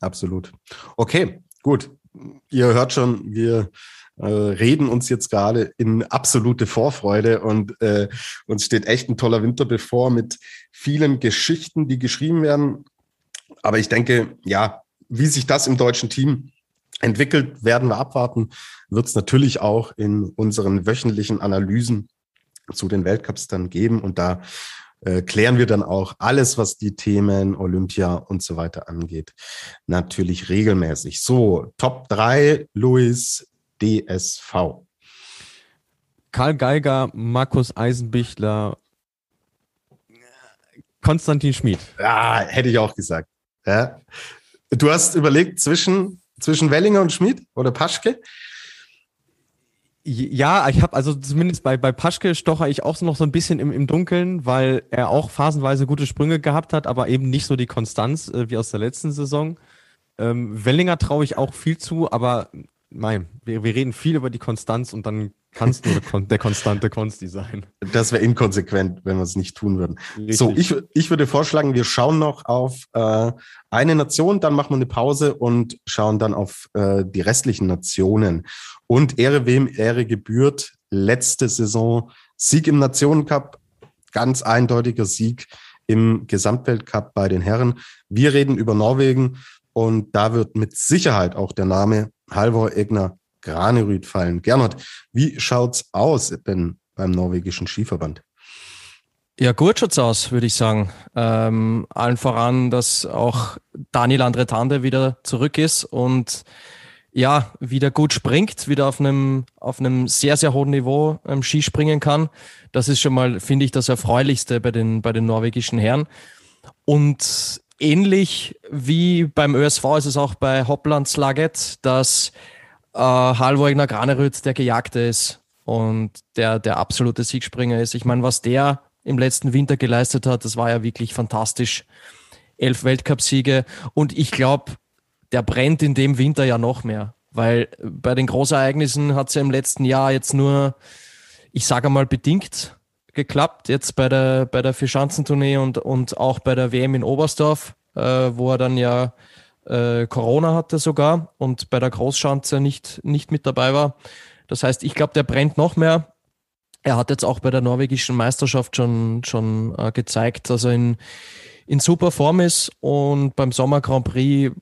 Absolut. Okay, gut. Ihr hört schon, wir äh, reden uns jetzt gerade in absolute Vorfreude und äh, uns steht echt ein toller Winter bevor mit vielen Geschichten, die geschrieben werden. Aber ich denke, ja, wie sich das im deutschen Team entwickelt, werden wir abwarten. Wird es natürlich auch in unseren wöchentlichen Analysen zu den Weltcups dann geben. Und da äh, klären wir dann auch alles, was die Themen Olympia und so weiter angeht, natürlich regelmäßig. So, Top 3, Luis, DSV. Karl Geiger, Markus Eisenbichler, Konstantin Schmid. Ja, hätte ich auch gesagt. Ja. Du hast überlegt zwischen, zwischen Wellinger und Schmid oder Paschke? Ja, ich habe also zumindest bei, bei Paschke stocher ich auch noch so ein bisschen im, im Dunkeln, weil er auch phasenweise gute Sprünge gehabt hat, aber eben nicht so die Konstanz äh, wie aus der letzten Saison. Ähm, Wellinger traue ich auch viel zu, aber nein, wir, wir reden viel über die Konstanz und dann kann es nur der konstante Konsti sein. Das wäre inkonsequent, wenn wir es nicht tun würden. Richtig. So, ich, ich würde vorschlagen, wir schauen noch auf äh, eine Nation, dann machen wir eine Pause und schauen dann auf äh, die restlichen Nationen. Und Ehre wem Ehre gebührt, letzte Saison Sieg im Nationencup, ganz eindeutiger Sieg im Gesamtweltcup bei den Herren. Wir reden über Norwegen und da wird mit Sicherheit auch der Name Halvor Egner Granerüt fallen. Gernot, wie schaut's aus denn beim norwegischen Skiverband? Ja, gut schaut's aus, würde ich sagen. Ähm, allen voran, dass auch Daniel Andretande wieder zurück ist und ja, wieder gut springt, wieder auf einem, auf einem sehr, sehr hohen Niveau ähm, Skispringen kann. Das ist schon mal, finde ich, das Erfreulichste bei den, bei den norwegischen Herren. Und ähnlich wie beim ÖSV ist es auch bei Hoppland Slaget, dass äh, Halvor Granerüt der Gejagte ist und der, der absolute Siegspringer ist. Ich meine, was der im letzten Winter geleistet hat, das war ja wirklich fantastisch. Elf Weltcupsiege und ich glaube, der brennt in dem Winter ja noch mehr, weil bei den Großereignissen hat es ja im letzten Jahr jetzt nur, ich sage mal, bedingt geklappt. Jetzt bei der, bei der Vierschanzentournee und, und auch bei der WM in Oberstdorf, äh, wo er dann ja äh, Corona hatte sogar und bei der Großschanze nicht, nicht mit dabei war. Das heißt, ich glaube, der brennt noch mehr. Er hat jetzt auch bei der norwegischen Meisterschaft schon, schon äh, gezeigt, dass er in, in super Form ist und beim Sommer Grand Prix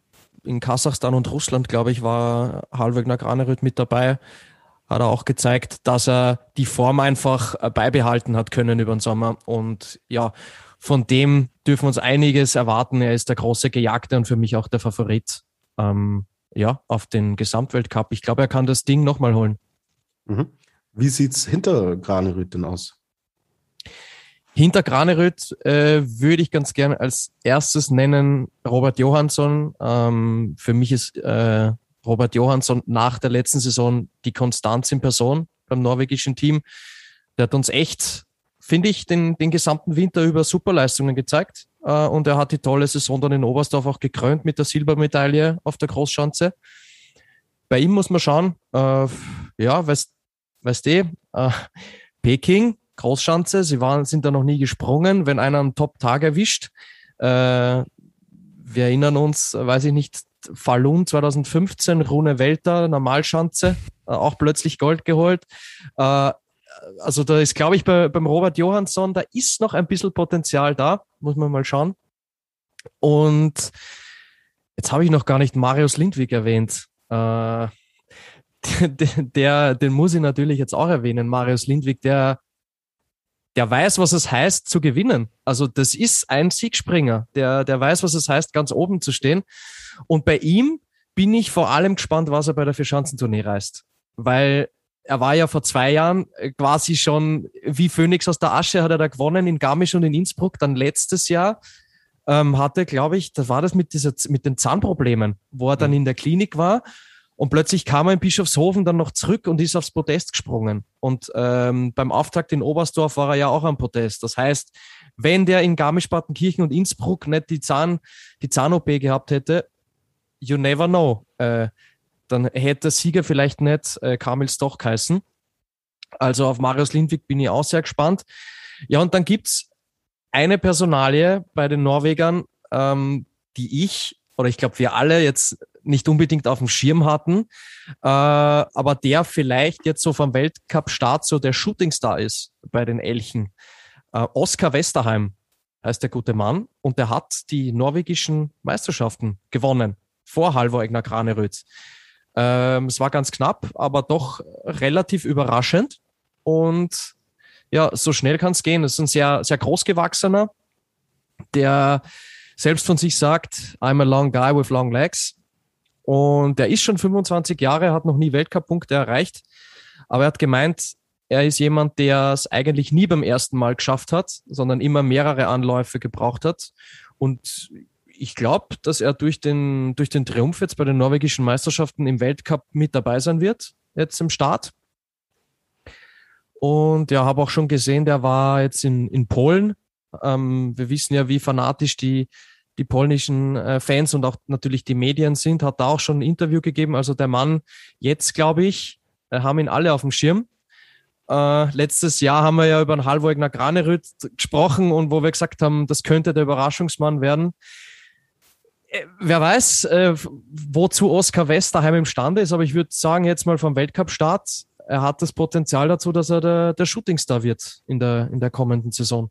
in Kasachstan und Russland, glaube ich, war Halvegner Granerüt mit dabei. Hat er auch gezeigt, dass er die Form einfach äh, beibehalten hat können über den Sommer. Und ja, von dem dürfen wir uns einiges erwarten. Er ist der große Gejagte und für mich auch der Favorit ähm, ja, auf den Gesamtweltcup. Ich glaube, er kann das Ding nochmal holen. Mhm. Wie es hinter Granerüt denn aus? Hinter Granerüt äh, würde ich ganz gerne als erstes nennen Robert Johansson. Ähm, für mich ist äh, Robert Johansson nach der letzten Saison die Konstanz in Person beim norwegischen Team. Der hat uns echt finde ich, den, den gesamten Winter über Superleistungen gezeigt. Äh, und er hat die tolle Saison dann in Oberstdorf auch gekrönt mit der Silbermedaille auf der Großschanze. Bei ihm muss man schauen, äh, ja, weißt, weißt du, äh, Peking, Großschanze, sie waren, sind da noch nie gesprungen, wenn einer einen Top-Tag erwischt. Äh, wir erinnern uns, weiß ich nicht, Falun 2015, Rune Welter, Normalschanze, äh, auch plötzlich Gold geholt. Also da ist, glaube ich, bei, beim Robert Johansson, da ist noch ein bisschen Potenzial da, muss man mal schauen. Und jetzt habe ich noch gar nicht Marius Lindwig erwähnt. Äh, [laughs] der, den muss ich natürlich jetzt auch erwähnen. Marius Lindwig, der, der weiß, was es heißt zu gewinnen. Also das ist ein Siegspringer, der, der weiß, was es heißt, ganz oben zu stehen. Und bei ihm bin ich vor allem gespannt, was er bei der Vierschanzentournee reißt. Weil er war ja vor zwei Jahren äh, quasi schon wie Phoenix aus der Asche, hat er da gewonnen in Garmisch und in Innsbruck, dann letztes Jahr ähm, hatte, glaube ich, da war das mit, dieser, mit den Zahnproblemen, wo er dann mhm. in der Klinik war und plötzlich kam er in Bischofshofen dann noch zurück und ist aufs Podest gesprungen. Und ähm, beim Auftakt in Oberstdorf war er ja auch am Podest. Das heißt, wenn der in Garmisch-Partenkirchen und Innsbruck nicht die Zahn, die Zahn-OP gehabt hätte, you never know. Äh, dann hätte der Sieger vielleicht nicht äh, Kamil Stoch geheißen. Also auf Marius Lindwig bin ich auch sehr gespannt. Ja, und dann gibt's eine Personalie bei den Norwegern, ähm, die ich oder ich glaube wir alle jetzt nicht unbedingt auf dem Schirm hatten, äh, aber der vielleicht jetzt so vom Weltcup-Start so der Shootingstar ist bei den Elchen. Äh, Oskar Westerheim heißt der gute Mann und der hat die norwegischen Meisterschaften gewonnen vor Halvor Egner Graneröd. Ähm, es war ganz knapp, aber doch relativ überraschend und ja, so schnell kann es gehen. Es ist ein sehr, sehr großgewachsener, der selbst von sich sagt, I'm a long guy with long legs. Und der ist schon 25 Jahre, hat noch nie Weltcup-Punkte erreicht. Aber er hat gemeint, er ist jemand, der es eigentlich nie beim ersten Mal geschafft hat, sondern immer mehrere Anläufe gebraucht hat. Und ich glaube, dass er durch den, durch den Triumph jetzt bei den norwegischen Meisterschaften im Weltcup mit dabei sein wird, jetzt im Start. Und ja, habe auch schon gesehen, der war jetzt in, in Polen. Ähm, wir wissen ja, wie fanatisch die, die polnischen äh, Fans und auch natürlich die Medien sind, hat da auch schon ein Interview gegeben. Also der Mann jetzt, glaube ich, äh, haben ihn alle auf dem Schirm. Äh, letztes Jahr haben wir ja über einen Halvogner Granerüt gesprochen und wo wir gesagt haben, das könnte der Überraschungsmann werden. Äh, wer weiß, äh, wozu Oskar West daheim imstande ist, aber ich würde sagen, jetzt mal vom Weltcup-Start, er hat das Potenzial dazu, dass er der, der Shootingstar wird in der, in der kommenden Saison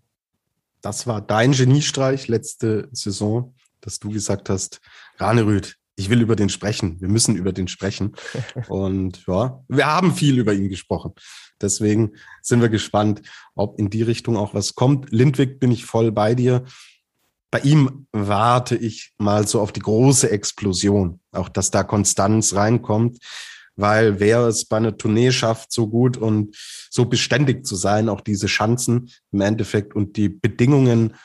das war dein Geniestreich letzte Saison, dass du gesagt hast, Ranerüd, ich will über den sprechen. Wir müssen über den sprechen. [laughs] Und ja, wir haben viel über ihn gesprochen. Deswegen sind wir gespannt, ob in die Richtung auch was kommt. Lindwig bin ich voll bei dir. Bei ihm warte ich mal so auf die große Explosion, auch dass da Konstanz reinkommt weil wer es bei einer Tournee schafft, so gut und so beständig zu sein, auch diese Chancen im Endeffekt und die Bedingungen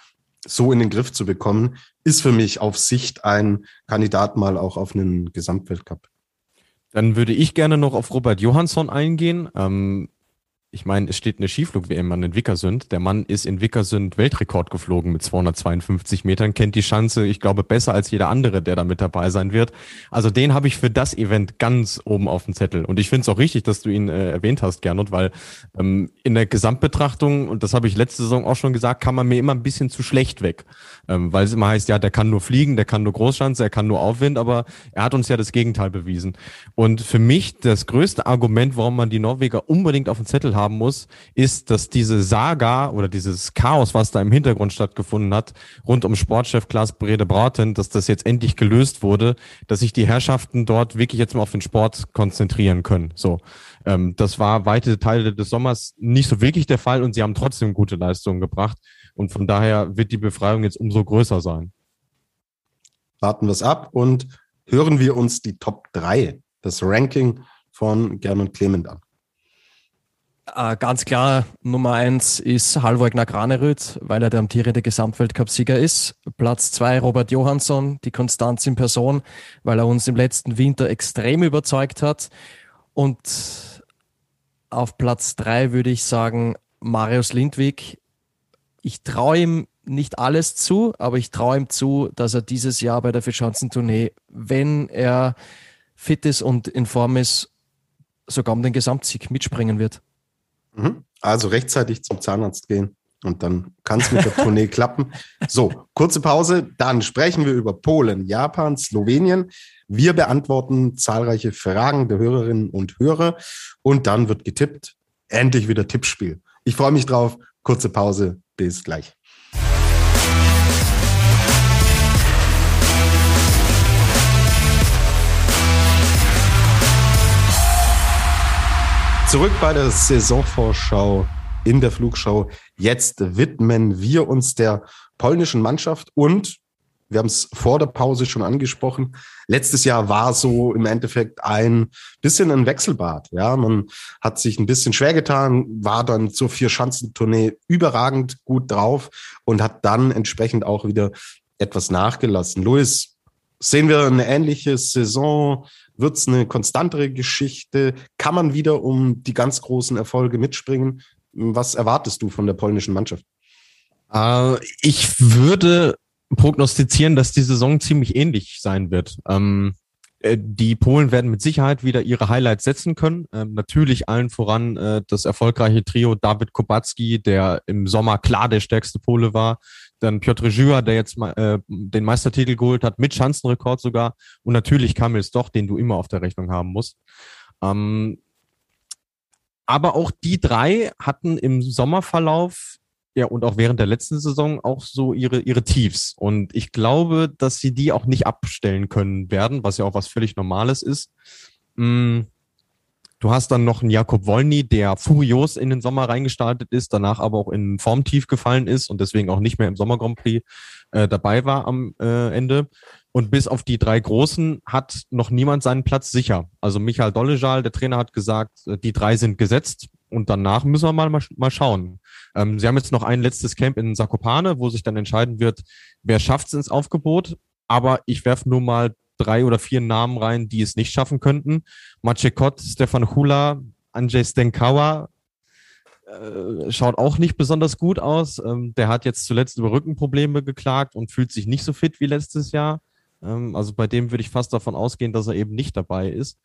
so in den Griff zu bekommen, ist für mich auf Sicht ein Kandidat mal auch auf einen Gesamtweltcup. Dann würde ich gerne noch auf Robert Johansson eingehen. Ähm, ich meine, es steht eine Skiflug-WM an in Wickersund. Der Mann ist in Wickersund Weltrekord geflogen mit 252 Metern, kennt die Chance, ich glaube, besser als jeder andere, der da mit dabei sein wird. Also den habe ich für das Event ganz oben auf dem Zettel. Und ich finde es auch richtig, dass du ihn äh, erwähnt hast, Gernot, weil ähm, in der Gesamtbetrachtung, und das habe ich letzte Saison auch schon gesagt, kam man mir immer ein bisschen zu schlecht weg. Ähm, weil es immer heißt, ja, der kann nur fliegen, der kann nur Großschanze, er kann nur Aufwind, aber er hat uns ja das Gegenteil bewiesen. Und für mich das größte Argument, warum man die Norweger unbedingt auf dem Zettel haben muss, ist, dass diese Saga oder dieses Chaos, was da im Hintergrund stattgefunden hat, rund um Sportchef Klaas Brede Braten, dass das jetzt endlich gelöst wurde, dass sich die Herrschaften dort wirklich jetzt mal auf den Sport konzentrieren können. So, ähm, das war weite Teile des Sommers nicht so wirklich der Fall und sie haben trotzdem gute Leistungen gebracht. Und von daher wird die Befreiung jetzt umso größer sein. Warten wir es ab und hören wir uns die Top 3, das Ranking von Gernot Clement an. Äh, ganz klar, Nummer eins ist Halvor Granerüth, weil er der amtierende Gesamtweltcup-Sieger ist. Platz zwei Robert Johansson, die Konstanz in Person, weil er uns im letzten Winter extrem überzeugt hat. Und auf Platz drei würde ich sagen Marius Lindwig. Ich traue ihm nicht alles zu, aber ich traue ihm zu, dass er dieses Jahr bei der Vierschanzentournee, wenn er fit ist und in Form ist, sogar um den Gesamtsieg mitspringen wird. Mhm. Also rechtzeitig zum Zahnarzt gehen und dann kann es mit der Tournee [laughs] klappen. So, kurze Pause, dann sprechen wir über Polen, Japan, Slowenien. Wir beantworten zahlreiche Fragen der Hörerinnen und Hörer und dann wird getippt. Endlich wieder Tippspiel. Ich freue mich drauf. Kurze Pause, bis gleich. Zurück bei der Saisonvorschau in der Flugschau. Jetzt widmen wir uns der polnischen Mannschaft und wir haben es vor der Pause schon angesprochen. Letztes Jahr war so im Endeffekt ein bisschen ein Wechselbad. Ja, man hat sich ein bisschen schwer getan, war dann zur Vier-Schanzentournee überragend gut drauf und hat dann entsprechend auch wieder etwas nachgelassen. Luis, sehen wir eine ähnliche Saison? Wird es eine konstantere Geschichte? Kann man wieder um die ganz großen Erfolge mitspringen? Was erwartest du von der polnischen Mannschaft? Äh, ich würde prognostizieren, dass die Saison ziemlich ähnlich sein wird. Ähm, äh, die Polen werden mit Sicherheit wieder ihre Highlights setzen können. Ähm, natürlich allen voran äh, das erfolgreiche Trio David Kubacki, der im Sommer klar der stärkste Pole war. Dann Piotr Żyła, der jetzt äh, den Meistertitel geholt hat, mit Schanzenrekord sogar. Und natürlich Kamil Stoch, den du immer auf der Rechnung haben musst. Ähm, aber auch die drei hatten im Sommerverlauf ja, und auch während der letzten Saison auch so ihre, ihre Tiefs. Und ich glaube, dass sie die auch nicht abstellen können werden, was ja auch was völlig Normales ist. Mm, du hast dann noch einen Jakob Wolny, der furios in den Sommer reingestartet ist, danach aber auch in Formtief gefallen ist und deswegen auch nicht mehr im Sommer Grand Prix äh, dabei war am äh, Ende. Und bis auf die drei Großen hat noch niemand seinen Platz sicher. Also Michael Dollejal, der Trainer, hat gesagt, äh, die drei sind gesetzt und danach müssen wir mal, mal schauen. Ähm, sie haben jetzt noch ein letztes Camp in Sakopane, wo sich dann entscheiden wird, wer schafft es ins Aufgebot. Aber ich werfe nur mal drei oder vier Namen rein, die es nicht schaffen könnten. Machekot, Stefan Hula, Andrzej Stenkawa, äh, schaut auch nicht besonders gut aus. Ähm, der hat jetzt zuletzt über Rückenprobleme geklagt und fühlt sich nicht so fit wie letztes Jahr. Ähm, also bei dem würde ich fast davon ausgehen, dass er eben nicht dabei ist.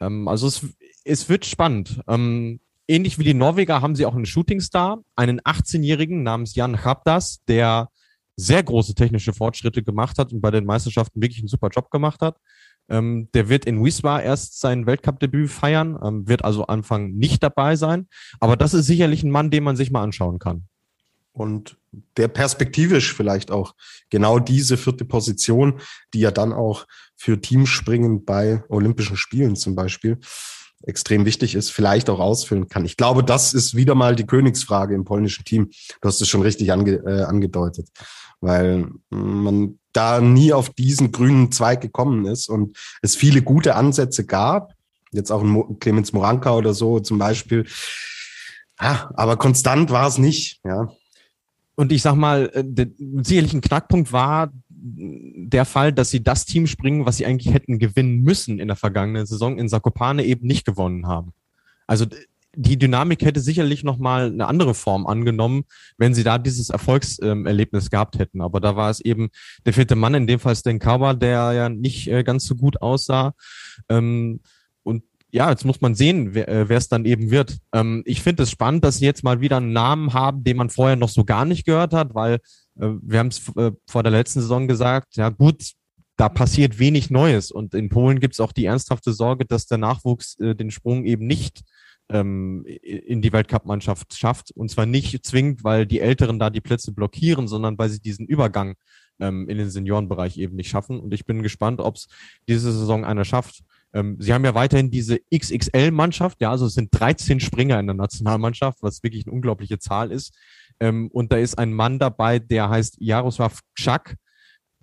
Ähm, also es, es wird spannend. Ähm, ähnlich wie die Norweger haben sie auch einen Shootingstar, einen 18-Jährigen namens Jan Habdas, der sehr große technische Fortschritte gemacht hat und bei den Meisterschaften wirklich einen super Job gemacht hat. Ähm, der wird in Wiswa erst sein Weltcup-Debüt feiern, ähm, wird also Anfang nicht dabei sein. Aber das ist sicherlich ein Mann, den man sich mal anschauen kann. Und der perspektivisch vielleicht auch genau diese vierte Position, die ja dann auch für Teamspringen bei Olympischen Spielen zum Beispiel extrem wichtig ist, vielleicht auch ausfüllen kann. Ich glaube, das ist wieder mal die Königsfrage im polnischen Team. Du hast es schon richtig ange, äh, angedeutet, weil man da nie auf diesen grünen Zweig gekommen ist und es viele gute Ansätze gab. Jetzt auch ein Clemens Moranka oder so zum Beispiel. Ja, aber konstant war es nicht, ja. Und ich sag mal, äh, sicherlich ein Knackpunkt war der Fall, dass sie das Team springen, was sie eigentlich hätten gewinnen müssen in der vergangenen Saison in Sakopane eben nicht gewonnen haben. Also die Dynamik hätte sicherlich nochmal eine andere Form angenommen, wenn sie da dieses Erfolgserlebnis gehabt hätten. Aber da war es eben der vierte Mann, in dem Fall Sten Kawa, der ja nicht äh, ganz so gut aussah. Ähm, und ja, jetzt muss man sehen, wer äh, es dann eben wird. Ähm, ich finde es spannend, dass sie jetzt mal wieder einen Namen haben, den man vorher noch so gar nicht gehört hat, weil äh, wir haben es vor der letzten Saison gesagt, ja gut, da passiert wenig Neues. Und in Polen gibt es auch die ernsthafte Sorge, dass der Nachwuchs äh, den Sprung eben nicht ähm, in die Weltcup-Mannschaft schafft. Und zwar nicht zwingend, weil die Älteren da die Plätze blockieren, sondern weil sie diesen Übergang ähm, in den Seniorenbereich eben nicht schaffen. Und ich bin gespannt, ob es diese Saison einer schafft. Ähm, sie haben ja weiterhin diese XXL-Mannschaft, ja, also es sind 13 Springer in der Nationalmannschaft, was wirklich eine unglaubliche Zahl ist. Ähm, und da ist ein Mann dabei, der heißt Jaroslav Kschak,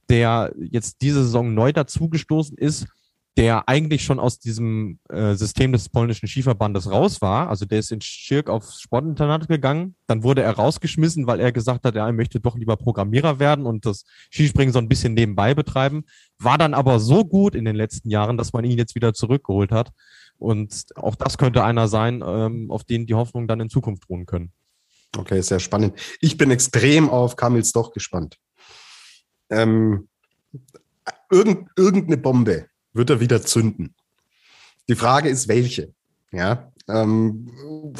der jetzt diese Saison neu dazugestoßen ist, der eigentlich schon aus diesem äh, System des polnischen Skiverbandes raus war. Also der ist in Schirk aufs Sportinternat gegangen. Dann wurde er rausgeschmissen, weil er gesagt hat, er möchte doch lieber Programmierer werden und das Skispringen so ein bisschen nebenbei betreiben. War dann aber so gut in den letzten Jahren, dass man ihn jetzt wieder zurückgeholt hat. Und auch das könnte einer sein, ähm, auf den die Hoffnungen dann in Zukunft ruhen können. Okay, sehr spannend. Ich bin extrem auf Kamils doch gespannt. Ähm, irgend, irgendeine Bombe wird er wieder zünden. Die Frage ist, welche? Ja, ähm,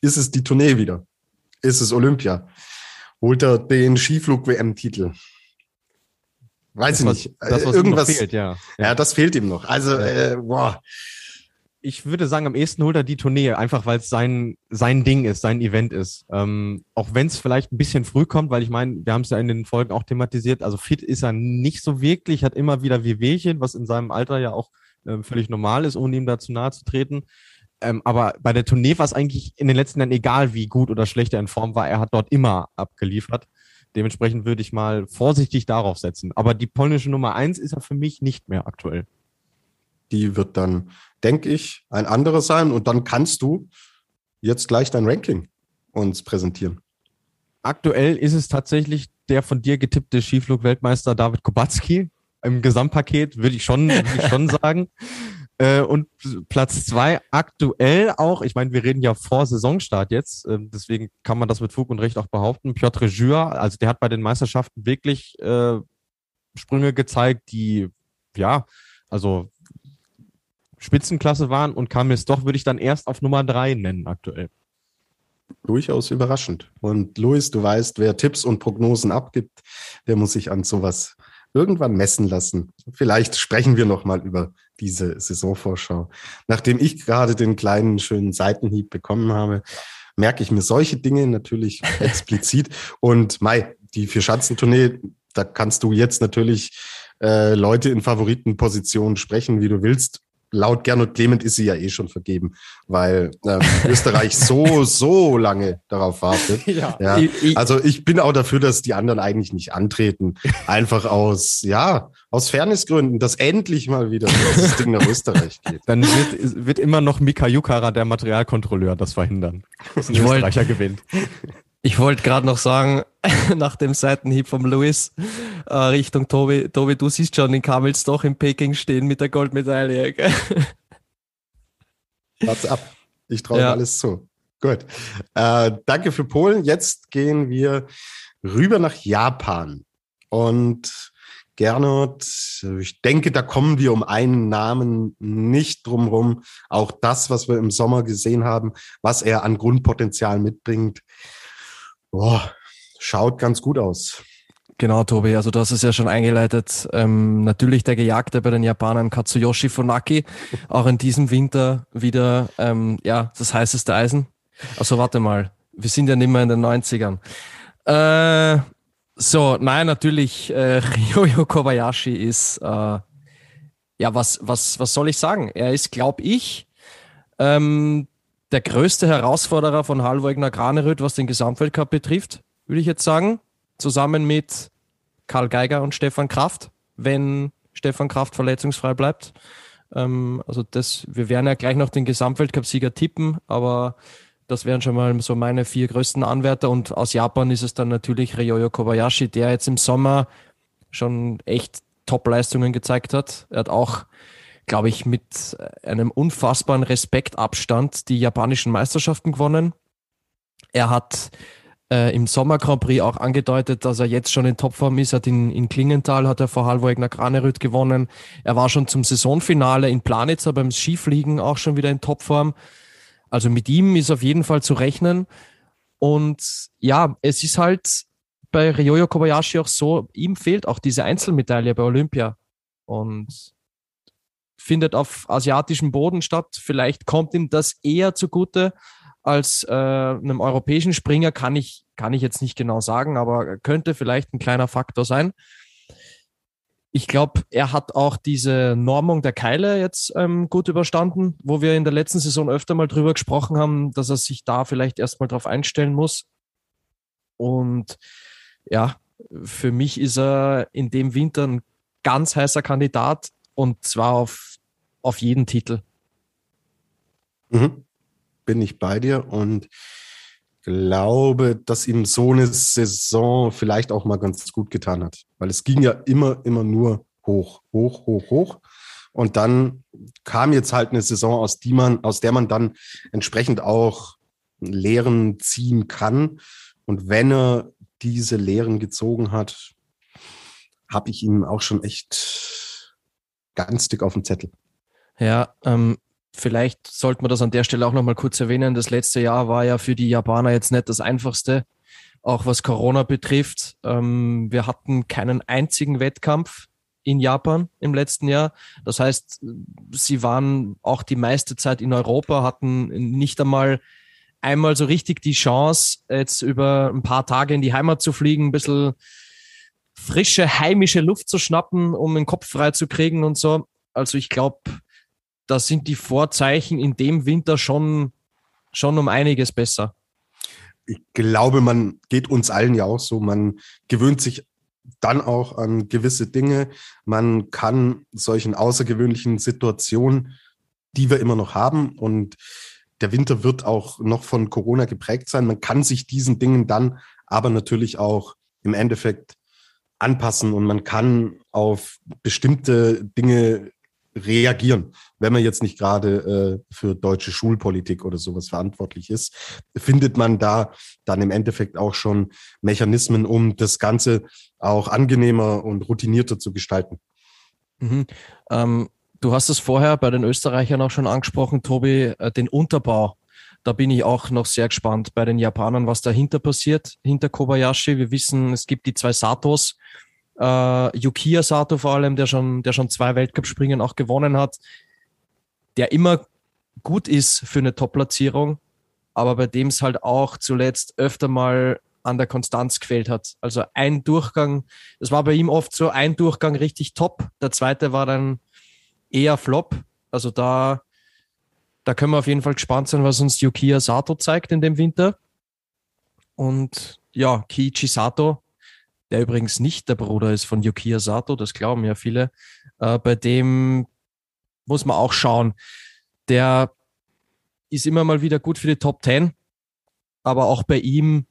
ist es die Tournee wieder? Ist es Olympia? Holt er den Skiflug-WM-Titel? Weiß das, ich nicht. Das, was Irgendwas fehlt, ja. Ja, das fehlt ihm noch. Also, äh, boah ich würde sagen, am ehesten holt er die Tournee, einfach weil es sein, sein Ding ist, sein Event ist. Ähm, auch wenn es vielleicht ein bisschen früh kommt, weil ich meine, wir haben es ja in den Folgen auch thematisiert, also fit ist er nicht so wirklich, hat immer wieder Wehwehchen, was in seinem Alter ja auch äh, völlig normal ist, ohne ihm dazu nahe zu treten. Ähm, aber bei der Tournee war es eigentlich in den letzten Jahren egal, wie gut oder schlecht er in Form war, er hat dort immer abgeliefert. Dementsprechend würde ich mal vorsichtig darauf setzen. Aber die polnische Nummer eins ist er für mich nicht mehr aktuell. Die wird dann, denke ich, ein anderes sein. Und dann kannst du jetzt gleich dein Ranking uns präsentieren. aktuell ist es tatsächlich der von dir getippte Skiflug-Weltmeister David Kubacki. Im Gesamtpaket würde ich schon, würde ich schon [laughs] sagen. Äh, und Platz zwei aktuell auch, ich meine, wir reden ja vor Saisonstart jetzt, äh, deswegen kann man das mit Fug und Recht auch behaupten. Piotr Jura, also der hat bei den Meisterschaften wirklich äh, Sprünge gezeigt, die, ja, also Spitzenklasse waren und kam jetzt doch, würde ich dann erst auf Nummer drei nennen aktuell. Durchaus überraschend. Und Luis, du weißt, wer Tipps und Prognosen abgibt, der muss sich an sowas irgendwann messen lassen. Vielleicht sprechen wir noch mal über diese Saisonvorschau. Nachdem ich gerade den kleinen schönen Seitenhieb bekommen habe, merke ich mir solche Dinge natürlich [laughs] explizit. Und Mai, die Vier-Schanzentournee, da kannst du jetzt natürlich äh, Leute in Favoritenpositionen sprechen, wie du willst laut Gernot Clement ist sie ja eh schon vergeben, weil ähm, [laughs] Österreich so, so lange darauf wartet. [laughs] Ja. ja. Also ich bin auch dafür, dass die anderen eigentlich nicht antreten. [laughs] Einfach aus, ja, aus Fairnessgründen, dass endlich mal wieder das Ding nach Österreich geht. Dann wird, wird immer noch Mika Jukara, der Materialkontrolleur, das verhindern. Dass ein Österreicher gewinnt. Ich wollte gerade noch sagen, [laughs] nach dem Seitenhieb vom Louis äh, Richtung Tobi, Tobi, du siehst schon den Kamels doch in Peking stehen mit der Goldmedaille. [laughs] What's ab. Ich traue ja. alles zu. Gut. Äh, danke für Polen. Jetzt gehen wir rüber nach Japan. Und Gernot, ich denke, da kommen wir um einen Namen nicht drumherum. Auch das, was wir im Sommer gesehen haben, was er an Grundpotenzial mitbringt, Boah, schaut ganz gut aus. Genau, Tobi. Also du hast es ja schon eingeleitet. Ähm, natürlich der Gejagte bei den Japanern Katsuyoshi Funaki. [laughs] Auch in diesem Winter wieder ähm, ja das heißeste Eisen. Also warte mal, wir sind ja nicht mehr in den 90ern. Äh, so, nein, natürlich äh, [laughs] Ryoyo Kobayashi ist äh, ja was was was soll ich sagen? Er ist, glaube ich, ähm, der größte Herausforderer von Halvogner Graneröd, was den Gesamtweltcup betrifft, würde ich jetzt sagen. Zusammen mit Karl Geiger und Stefan Kraft, wenn Stefan Kraft verletzungsfrei bleibt. Ähm, also das, wir werden ja gleich noch den Gesamtweltcup-Sieger tippen, aber das wären schon mal so meine vier größten Anwärter. Und aus Japan ist es dann natürlich Ryoyo Kobayashi, der jetzt im Sommer schon echt Top-Leistungen gezeigt hat. Er hat auch glaube ich, mit einem unfassbaren Respektabstand die japanischen Meisterschaften gewonnen. Er hat äh, im Sommer Grand Prix auch angedeutet, dass er jetzt schon in Topform ist. Hat in, in Klingenthal hat er vor Halvogner Granerüt gewonnen. Er war schon zum Saisonfinale in Planitzer beim Skifliegen auch schon wieder in Topform. Also mit ihm ist auf jeden Fall zu rechnen. Und ja, es ist halt bei Ryoyo Kobayashi auch so, ihm fehlt auch diese Einzelmedaille bei Olympia. Und findet auf asiatischem Boden statt. Vielleicht kommt ihm das eher zugute als äh, einem europäischen Springer, kann ich, kann ich jetzt nicht genau sagen, aber könnte vielleicht ein kleiner Faktor sein. Ich glaube, er hat auch diese Normung der Keile jetzt ähm, gut überstanden, wo wir in der letzten Saison öfter mal drüber gesprochen haben, dass er sich da vielleicht erstmal drauf einstellen muss. Und ja, für mich ist er in dem Winter ein ganz heißer Kandidat und zwar auf, auf jeden Titel. Mhm. Bin ich bei dir und glaube, dass ihm so eine Saison vielleicht auch mal ganz gut getan hat, weil es ging ja immer, immer nur hoch, hoch, hoch, hoch. Und dann kam jetzt halt eine Saison, aus, die man, aus der man dann entsprechend auch Lehren ziehen kann. Und wenn er diese Lehren gezogen hat, habe ich ihm auch schon echt ganz dick auf dem Zettel. Ja, ähm, vielleicht sollte man das an der Stelle auch nochmal kurz erwähnen. Das letzte Jahr war ja für die Japaner jetzt nicht das einfachste, auch was Corona betrifft. Ähm, wir hatten keinen einzigen Wettkampf in Japan im letzten Jahr. Das heißt, sie waren auch die meiste Zeit in Europa, hatten nicht einmal einmal so richtig die Chance, jetzt über ein paar Tage in die Heimat zu fliegen, ein bisschen frische heimische Luft zu schnappen, um den Kopf frei zu kriegen und so. Also ich glaube, da sind die Vorzeichen in dem Winter schon, schon um einiges besser. Ich glaube, man geht uns allen ja auch so, man gewöhnt sich dann auch an gewisse Dinge. Man kann solchen außergewöhnlichen Situationen, die wir immer noch haben und der Winter wird auch noch von Corona geprägt sein. Man kann sich diesen Dingen dann aber natürlich auch im Endeffekt anpassen und man kann auf bestimmte Dinge reagieren. Wenn man jetzt nicht gerade äh, für deutsche Schulpolitik oder sowas verantwortlich ist, findet man da dann im Endeffekt auch schon Mechanismen, um das Ganze auch angenehmer und routinierter zu gestalten. Mhm. Ähm, du hast es vorher bei den Österreichern auch schon angesprochen, Tobi, äh, den Unterbau. Da bin ich auch noch sehr gespannt bei den Japanern, was dahinter passiert, hinter Kobayashi. Wir wissen, es gibt die zwei Satos, äh, Yukiya Sato vor allem, der schon, der schon zwei Weltcup-Springen auch gewonnen hat, der immer gut ist für eine Top-Platzierung, aber bei dem es halt auch zuletzt öfter mal an der Konstanz gefehlt hat. Also ein Durchgang, es war bei ihm oft so, ein Durchgang richtig top, der zweite war dann eher Flop. Also da, da können wir auf jeden Fall gespannt sein, was uns Yukiya Sato zeigt in dem Winter. Und ja, Kiichi Sato, der übrigens nicht der Bruder ist von Yukiya Sato, das glauben ja viele. Äh, bei dem muss man auch schauen. Der ist immer mal wieder gut für die Top 10, aber auch bei ihm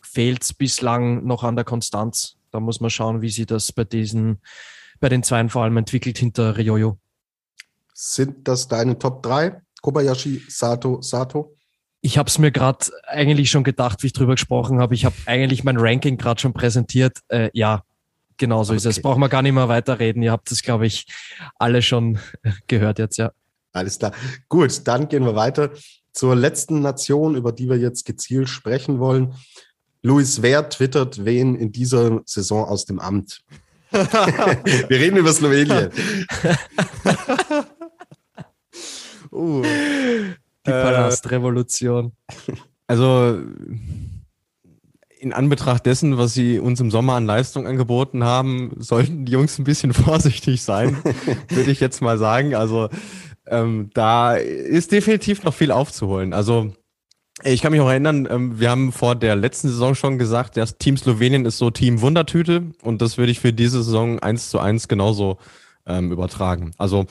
fehlt es bislang noch an der Konstanz. Da muss man schauen, wie sich das bei diesen, bei den Zweien vor allem entwickelt hinter Ryoyo. Sind das deine Top 3? Kobayashi, Sato, Sato? Ich habe es mir gerade eigentlich schon gedacht, wie ich drüber gesprochen habe. Ich habe eigentlich mein Ranking gerade schon präsentiert. Äh, ja, genau so okay. ist es. Brauchen wir gar nicht mehr weiterreden. Ihr habt das, glaube ich, alle schon [laughs] gehört jetzt, ja. Alles klar. Gut, dann gehen wir weiter zur letzten Nation, über die wir jetzt gezielt sprechen wollen. Luis, wer twittert wen in dieser Saison aus dem Amt? [laughs] wir reden über Slowenien. [laughs] uh. Die äh, Palastrevolution. Also in Anbetracht dessen, was sie uns im Sommer an Leistung angeboten haben, sollten die Jungs ein bisschen [laughs] vorsichtig sein, [laughs] würde ich jetzt mal sagen. Also ähm, da ist definitiv noch viel aufzuholen. Also ich kann mich auch erinnern, ähm, wir haben vor der letzten Saison schon gesagt, das Team Slowenien ist so Team Wundertüte und das würde ich für diese Saison eins zu eins genauso ähm, übertragen. Also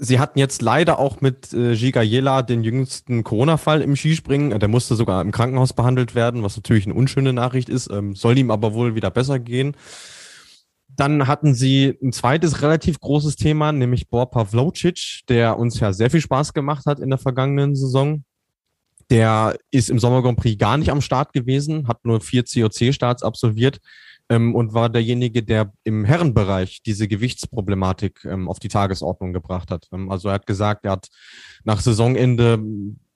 sie hatten jetzt leider auch mit äh, Giga Jela den jüngsten Corona-Fall im Skispringen. Der musste sogar im Krankenhaus behandelt werden, was natürlich eine unschöne Nachricht ist. Ähm, soll ihm aber wohl wieder besser gehen. Dann hatten sie ein zweites relativ großes Thema, nämlich Bor Pavlocic, der uns ja sehr viel Spaß gemacht hat in der vergangenen Saison. Der ist im Sommer Grand Prix gar nicht am Start gewesen, hat nur vier COC-Starts absolviert ähm, und war derjenige, der im Herrenbereich diese Gewichtsproblematik ähm, auf die Tagesordnung gebracht hat. Ähm, also er hat gesagt, er hat nach Saisonende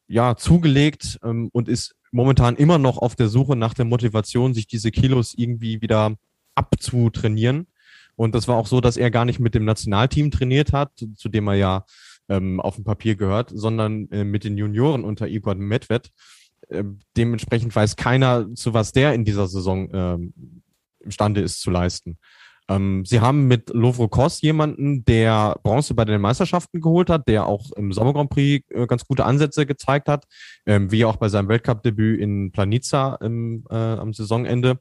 ja zugelegt ähm, und ist momentan immer noch auf der Suche nach der Motivation, sich diese Kilos irgendwie wieder abzutrainieren. Und das war auch so, dass er gar nicht mit dem Nationalteam trainiert hat, zu dem er ja ähm, auf dem Papier gehört, sondern äh, mit den Junioren unter Igor Medved. Äh, dementsprechend weiß keiner, zu was der in dieser Saison ähm, imstande ist zu leisten. Ähm, sie haben mit Lovro Kos jemanden, der Bronze bei den Meisterschaften geholt hat, der auch im Sommer Grand Prix äh, ganz gute Ansätze gezeigt hat, ähm, wie auch bei seinem Weltcup-Debüt in Planica im, äh, am Saisonende.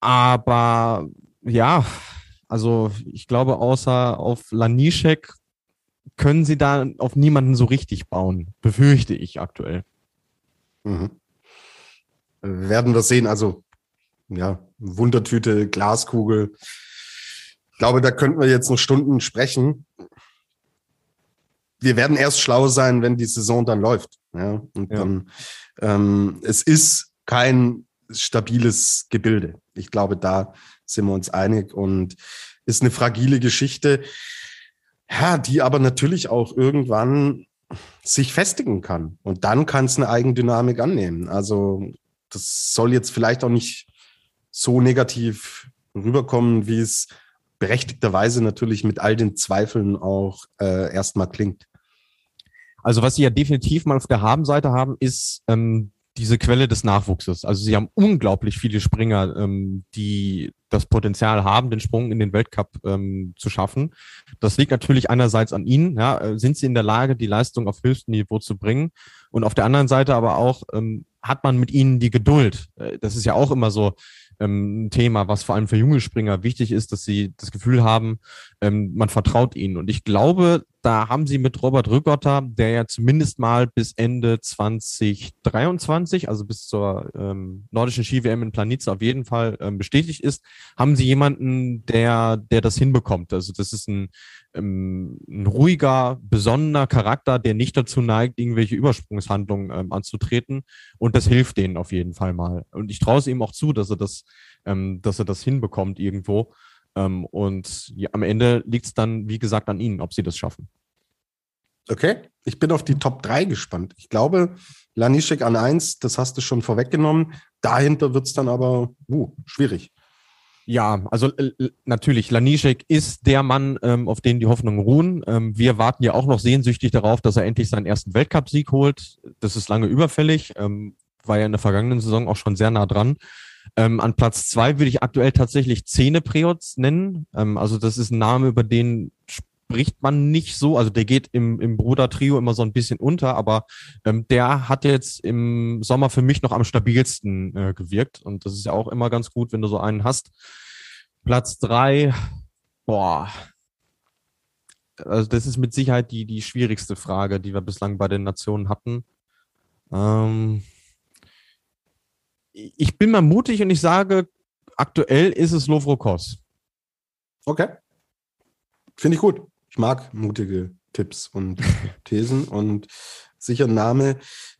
Aber ja, also ich glaube, außer auf Lanischek können sie da auf niemanden so richtig bauen, befürchte ich aktuell. Mhm. Werden wir sehen. Also ja, Wundertüte, Glaskugel. Ich glaube, da könnten wir jetzt noch Stunden sprechen. Wir werden erst schlau sein, wenn die Saison dann läuft. Ja, und ja. dann, ähm, es ist kein stabiles Gebilde. Ich glaube, da sind wir uns einig und ist eine fragile Geschichte, ja, die aber natürlich auch irgendwann sich festigen kann. Und dann kann es eine Eigendynamik annehmen. Also das soll jetzt vielleicht auch nicht so negativ rüberkommen, wie es berechtigterweise natürlich mit all den Zweifeln auch äh, erstmal klingt. Also was Sie ja definitiv mal auf der Habenseite haben, ist ähm, diese Quelle des Nachwuchses. Also Sie haben unglaublich viele Springer, ähm, die das Potenzial haben, den Sprung in den Weltcup ähm, zu schaffen. Das liegt natürlich einerseits an Ihnen. Ja, äh, sind Sie in der Lage, die Leistung auf höchstem Niveau zu bringen? Und auf der anderen Seite aber auch, ähm, hat man mit Ihnen die Geduld? Äh, das ist ja auch immer so ähm, Thema, was vor allem für junge Springer wichtig ist, dass sie das Gefühl haben, ähm, man vertraut ihnen. Und ich glaube, da haben sie mit Robert Rückotter, der ja zumindest mal bis Ende 2023, also bis zur ähm, nordischen Ski-WM in Planitza auf jeden Fall ähm, bestätigt ist, haben sie jemanden, der, der das hinbekommt. Also das ist ein, ähm, ein ruhiger, besonnener Charakter, der nicht dazu neigt, irgendwelche Übersprungshandlungen ähm, anzutreten. Und das hilft denen auf jeden Fall mal. Und ich traue es ihm auch zu, dass er das, ähm, dass er das hinbekommt irgendwo. Ähm, und ja, am Ende liegt es dann, wie gesagt, an ihnen, ob sie das schaffen. Okay, ich bin auf die Top 3 gespannt. Ich glaube, Lanischek an 1, das hast du schon vorweggenommen. Dahinter wird es dann aber uh, schwierig. Ja, also äh, natürlich, Lanischek ist der Mann, ähm, auf den die Hoffnungen ruhen. Ähm, wir warten ja auch noch sehnsüchtig darauf, dass er endlich seinen ersten Weltcupsieg holt. Das ist lange überfällig, ähm, war ja in der vergangenen Saison auch schon sehr nah dran. Ähm, an Platz zwei würde ich aktuell tatsächlich Zähne Preots nennen. Ähm, also das ist ein Name, über den spricht man nicht so. Also der geht im, im Bruder-Trio immer so ein bisschen unter, aber ähm, der hat jetzt im Sommer für mich noch am stabilsten äh, gewirkt. Und das ist ja auch immer ganz gut, wenn du so einen hast. Platz drei, boah. Also das ist mit Sicherheit die, die schwierigste Frage, die wir bislang bei den Nationen hatten. Ähm, ich bin mal mutig und ich sage, aktuell ist es Lovrokos. Okay. Finde ich gut. Ich mag mutige Tipps und [laughs] Thesen und sicher ein Name,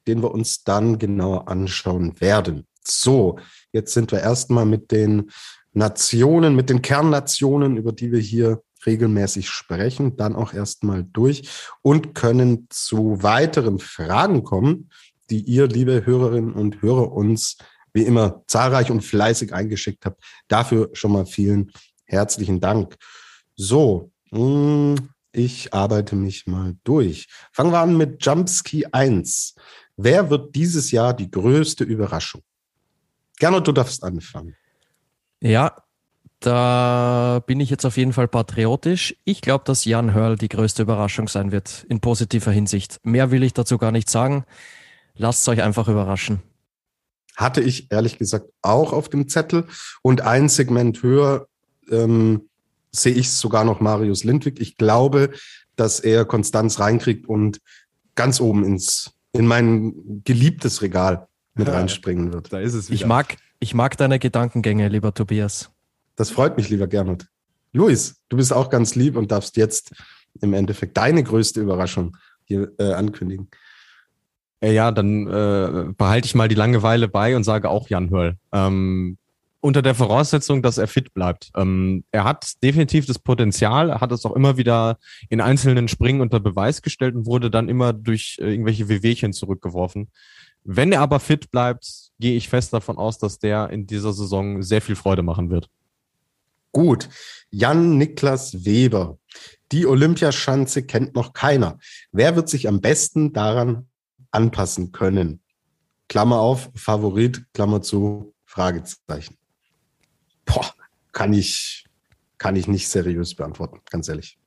den wir uns dann genauer anschauen werden. So, jetzt sind wir erstmal mit den Nationen, mit den Kernnationen, über die wir hier regelmäßig sprechen, dann auch erstmal durch und können zu weiteren Fragen kommen, die ihr, liebe Hörerinnen und Hörer, uns wie immer zahlreich und fleißig eingeschickt habt. Dafür schon mal vielen herzlichen Dank. So, hm, ich arbeite mich mal durch. Fangen wir an mit Jumpski 1. Wer wird dieses Jahr die größte Überraschung? Gernot, du darfst anfangen. Ja, da bin ich jetzt auf jeden Fall patriotisch. Ich glaube, dass Jan Hörl die größte Überraschung sein wird, in positiver Hinsicht. Mehr will ich dazu gar nicht sagen. Lasst euch einfach überraschen. Hatte ich ehrlich gesagt auch auf dem Zettel. Und ein Segment höher ähm, sehe ich sogar noch Marius Lindwig. Ich glaube, dass er Konstanz reinkriegt und ganz oben ins, in mein geliebtes Regal mit ja, reinspringen wird. Da ist es wieder. Ich mag, ich mag deine Gedankengänge, lieber Tobias. Das freut mich, lieber Gernot. Luis, du bist auch ganz lieb und darfst jetzt im Endeffekt deine größte Überraschung hier äh, ankündigen. Äh, ja, dann äh, behalte ich mal die Langeweile bei und sage auch Jan Hörl. Ähm, unter der Voraussetzung, dass er fit bleibt. Ähm, er hat definitiv das Potenzial, hat es auch immer wieder in einzelnen Springen unter Beweis gestellt und wurde dann immer durch äh, irgendwelche Wehwehchen zurückgeworfen. Wenn er aber fit bleibt, gehe ich fest davon aus, dass der in dieser Saison sehr viel Freude machen wird. Gut. Jan Niklas Weber. Die Olympiaschanze kennt noch keiner. Wer wird sich am besten daran anpassen können? Klammer auf, Favorit, Klammer zu, Fragezeichen. Boah, kann ich, kann ich nicht seriös beantworten, ganz ehrlich.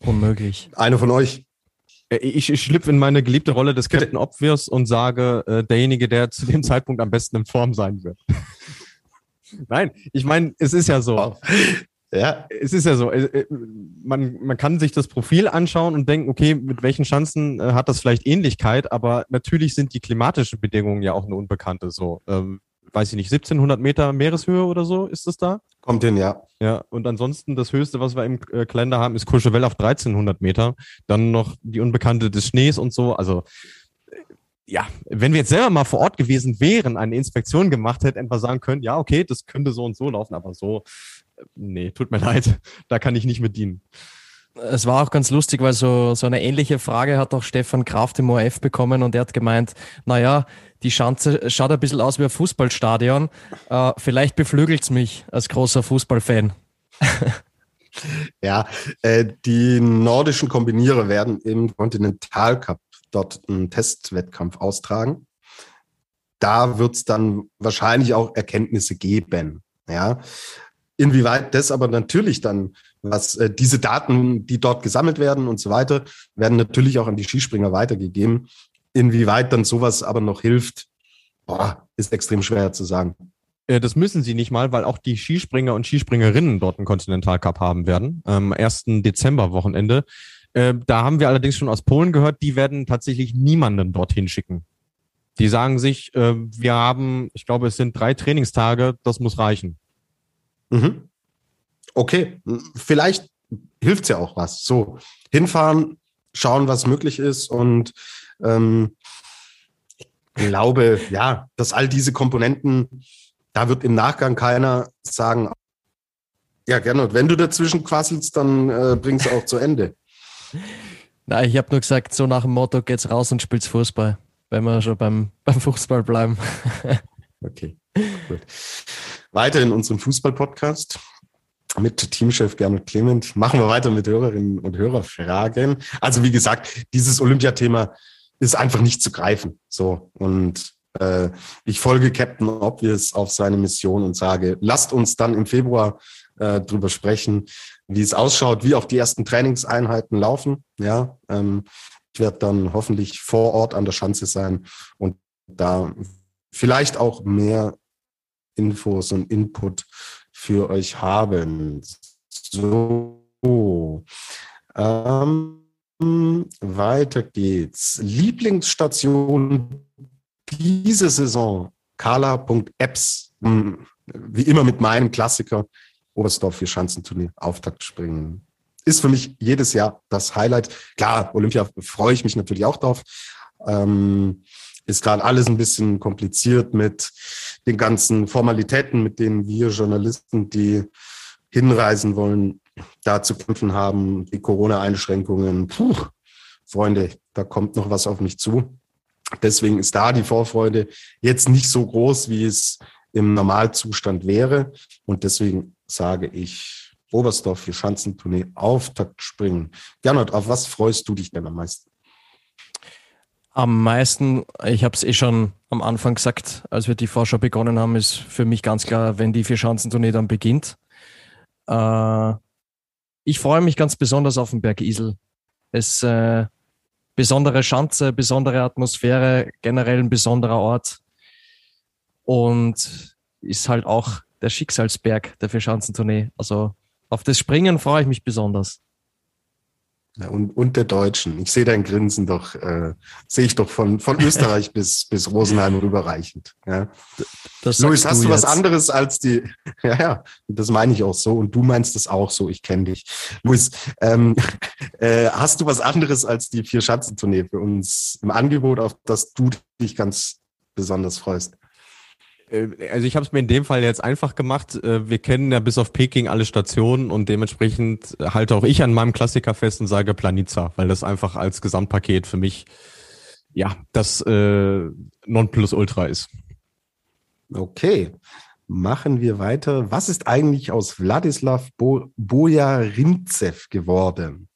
Unmöglich. Einer von euch. Äh, ich, ich schlüpfe in meine geliebte Rolle des Captain Obvious und sage, äh, derjenige, der zu dem [laughs] Zeitpunkt am besten in Form sein wird. [laughs] Nein, ich meine, es ist ja so. Ja. Es ist ja so. Äh, äh, man, man kann sich das Profil anschauen und denken, okay, mit welchen Chancen äh, hat das vielleicht Ähnlichkeit, aber natürlich sind die klimatischen Bedingungen ja auch eine Unbekannte. So, ähm, weiß ich nicht, 1700 Meter Meereshöhe oder so ist es da? Kommt hin, ja. Ja, und ansonsten das höchste, was wir im Kalender haben, ist Courchevel auf 1300 Meter. Dann noch die Unbekannte des Schnees und so. Also, ja, wenn wir jetzt selber mal vor Ort gewesen wären, eine Inspektion gemacht hätten, einfach sagen können, ja, okay, das könnte so und so laufen, aber so, nee, tut mir [laughs] leid, da kann ich nicht mit dienen. Es war auch ganz lustig, weil so, so eine ähnliche Frage hat auch Stefan Kraft im ORF bekommen und er hat gemeint, naja, die Schanze schaut ein bisschen aus wie ein Fußballstadion. Äh, vielleicht beflügelt's mich als großer Fußballfan. [laughs] ja, äh, die nordischen Kombinierer werden im Continental Cup dort einen Testwettkampf austragen. Da wird es dann wahrscheinlich auch Erkenntnisse geben. Ja. Inwieweit das aber natürlich dann, was äh, diese Daten, die dort gesammelt werden und so weiter, werden natürlich auch an die Skispringer weitergegeben. Inwieweit dann sowas aber noch hilft, boah, ist extrem schwer zu sagen. Äh, das müssen sie nicht mal, weil auch die Skispringer und Skispringerinnen dort einen Continental Cup haben werden. Am 1. Dezember Wochenende. Äh, da haben wir allerdings schon aus Polen gehört, die werden tatsächlich niemanden dorthin schicken. Die sagen sich, äh, wir haben, ich glaube, es sind drei Trainingstage, das muss reichen. Mhm. Okay, vielleicht hilft es ja auch was. So, hinfahren, schauen, was möglich ist und ähm, ich glaube, ja, dass all diese Komponenten, da wird im Nachgang keiner sagen, ja, gerne. wenn du dazwischen quasselst, dann äh, bringst du auch zu Ende. [laughs] Nein, ich habe nur gesagt, so nach dem Motto geht's raus und spielst Fußball, wenn wir schon beim, [laughs] beim Fußball bleiben. okay, [laughs] gut. Weiter in unserem Fußball-Podcast mit Teamchef Gernot Clement. Machen wir weiter mit Hörerinnen und Hörerfragen. Also wie gesagt, dieses Olympiathema ist einfach nicht zu greifen. So und äh, ich folge Captain Obvious auf seine Mission und sage, lasst uns dann im Februar äh, drüber sprechen, wie es ausschaut, wie auch die ersten Trainingseinheiten laufen. Ja, ähm, ich werde dann hoffentlich vor Ort an der Schanze sein und da vielleicht auch mehr Infos und Input für euch haben. So, ähm, weiter geht's. Lieblingsstation diese Saison, Carla.apps, hm, wie immer mit meinem Klassiker, Oberstdorf für Schanzenturnier, Auftakt springen. Ist für mich jedes Jahr das Highlight. Klar, Olympia freue ich mich natürlich auch drauf. Ähm, ist gerade alles ein bisschen kompliziert mit den ganzen Formalitäten, mit denen wir Journalisten, die hinreisen wollen, da zu kämpfen haben, die Corona-Einschränkungen. Puh, Freunde, da kommt noch was auf mich zu. Deswegen ist da die Vorfreude jetzt nicht so groß, wie es im Normalzustand wäre. Und deswegen sage ich Oberstdorf für Schanzentournee Auftakt springen. Gernot, auf was freust du dich denn am meisten? Am meisten, ich habe es eh schon am Anfang gesagt, als wir die Vorschau begonnen haben, ist für mich ganz klar, wenn die Vier-Schanzentournee dann beginnt. Äh, ich freue mich ganz besonders auf den Berg Isel. Es äh, besondere Schanze, besondere Atmosphäre, generell ein besonderer Ort und ist halt auch der Schicksalsberg der Vier-Schanzentournee. Also auf das Springen freue ich mich besonders. Ja, und, und der Deutschen. Ich sehe dein Grinsen doch, äh, sehe ich doch von, von [laughs] Österreich bis, bis Rosenheim rüberreichend. Ja. Das Luis, hast du, du was anderes als die, [laughs] ja, ja, das meine ich auch so und du meinst das auch so, ich kenne dich. Luis, ähm, [laughs] äh, hast du was anderes als die Vier-Schanzentournee für uns im Angebot, auf das du dich ganz besonders freust? Äh, also ich habe es mir in dem Fall jetzt einfach gemacht. Äh, wir kennen ja bis auf Peking alle Stationen und dementsprechend halte auch ich an meinem Klassiker fest und sage Planica, weil das einfach als Gesamtpaket für mich ja das äh, Nonplusultra ist. Okay, machen wir weiter. Was ist eigentlich aus Wladislav Bo Bojarintsev geworden?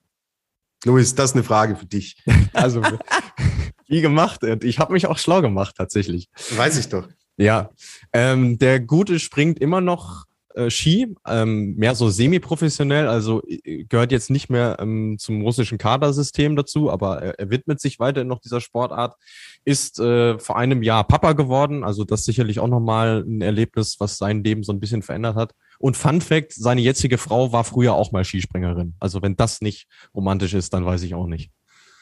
Luis, das ist eine Frage für dich. [laughs] Also, wie gemacht. Ich habe mich auch schlau gemacht, tatsächlich. Weiß ich doch. Ja, ähm, der Gute springt immer noch äh, Ski, ähm, mehr so semi-professionell, also äh, gehört jetzt nicht mehr ähm, zum russischen Kadersystem dazu, aber er, er widmet sich weiterhin noch dieser Sportart, ist äh, vor einem Jahr Papa geworden, also das sicherlich auch nochmal ein Erlebnis, was sein Leben so ein bisschen verändert hat. Und Fun Fact, seine jetzige Frau war früher auch mal Skispringerin. Also wenn das nicht romantisch ist, dann weiß ich auch nicht.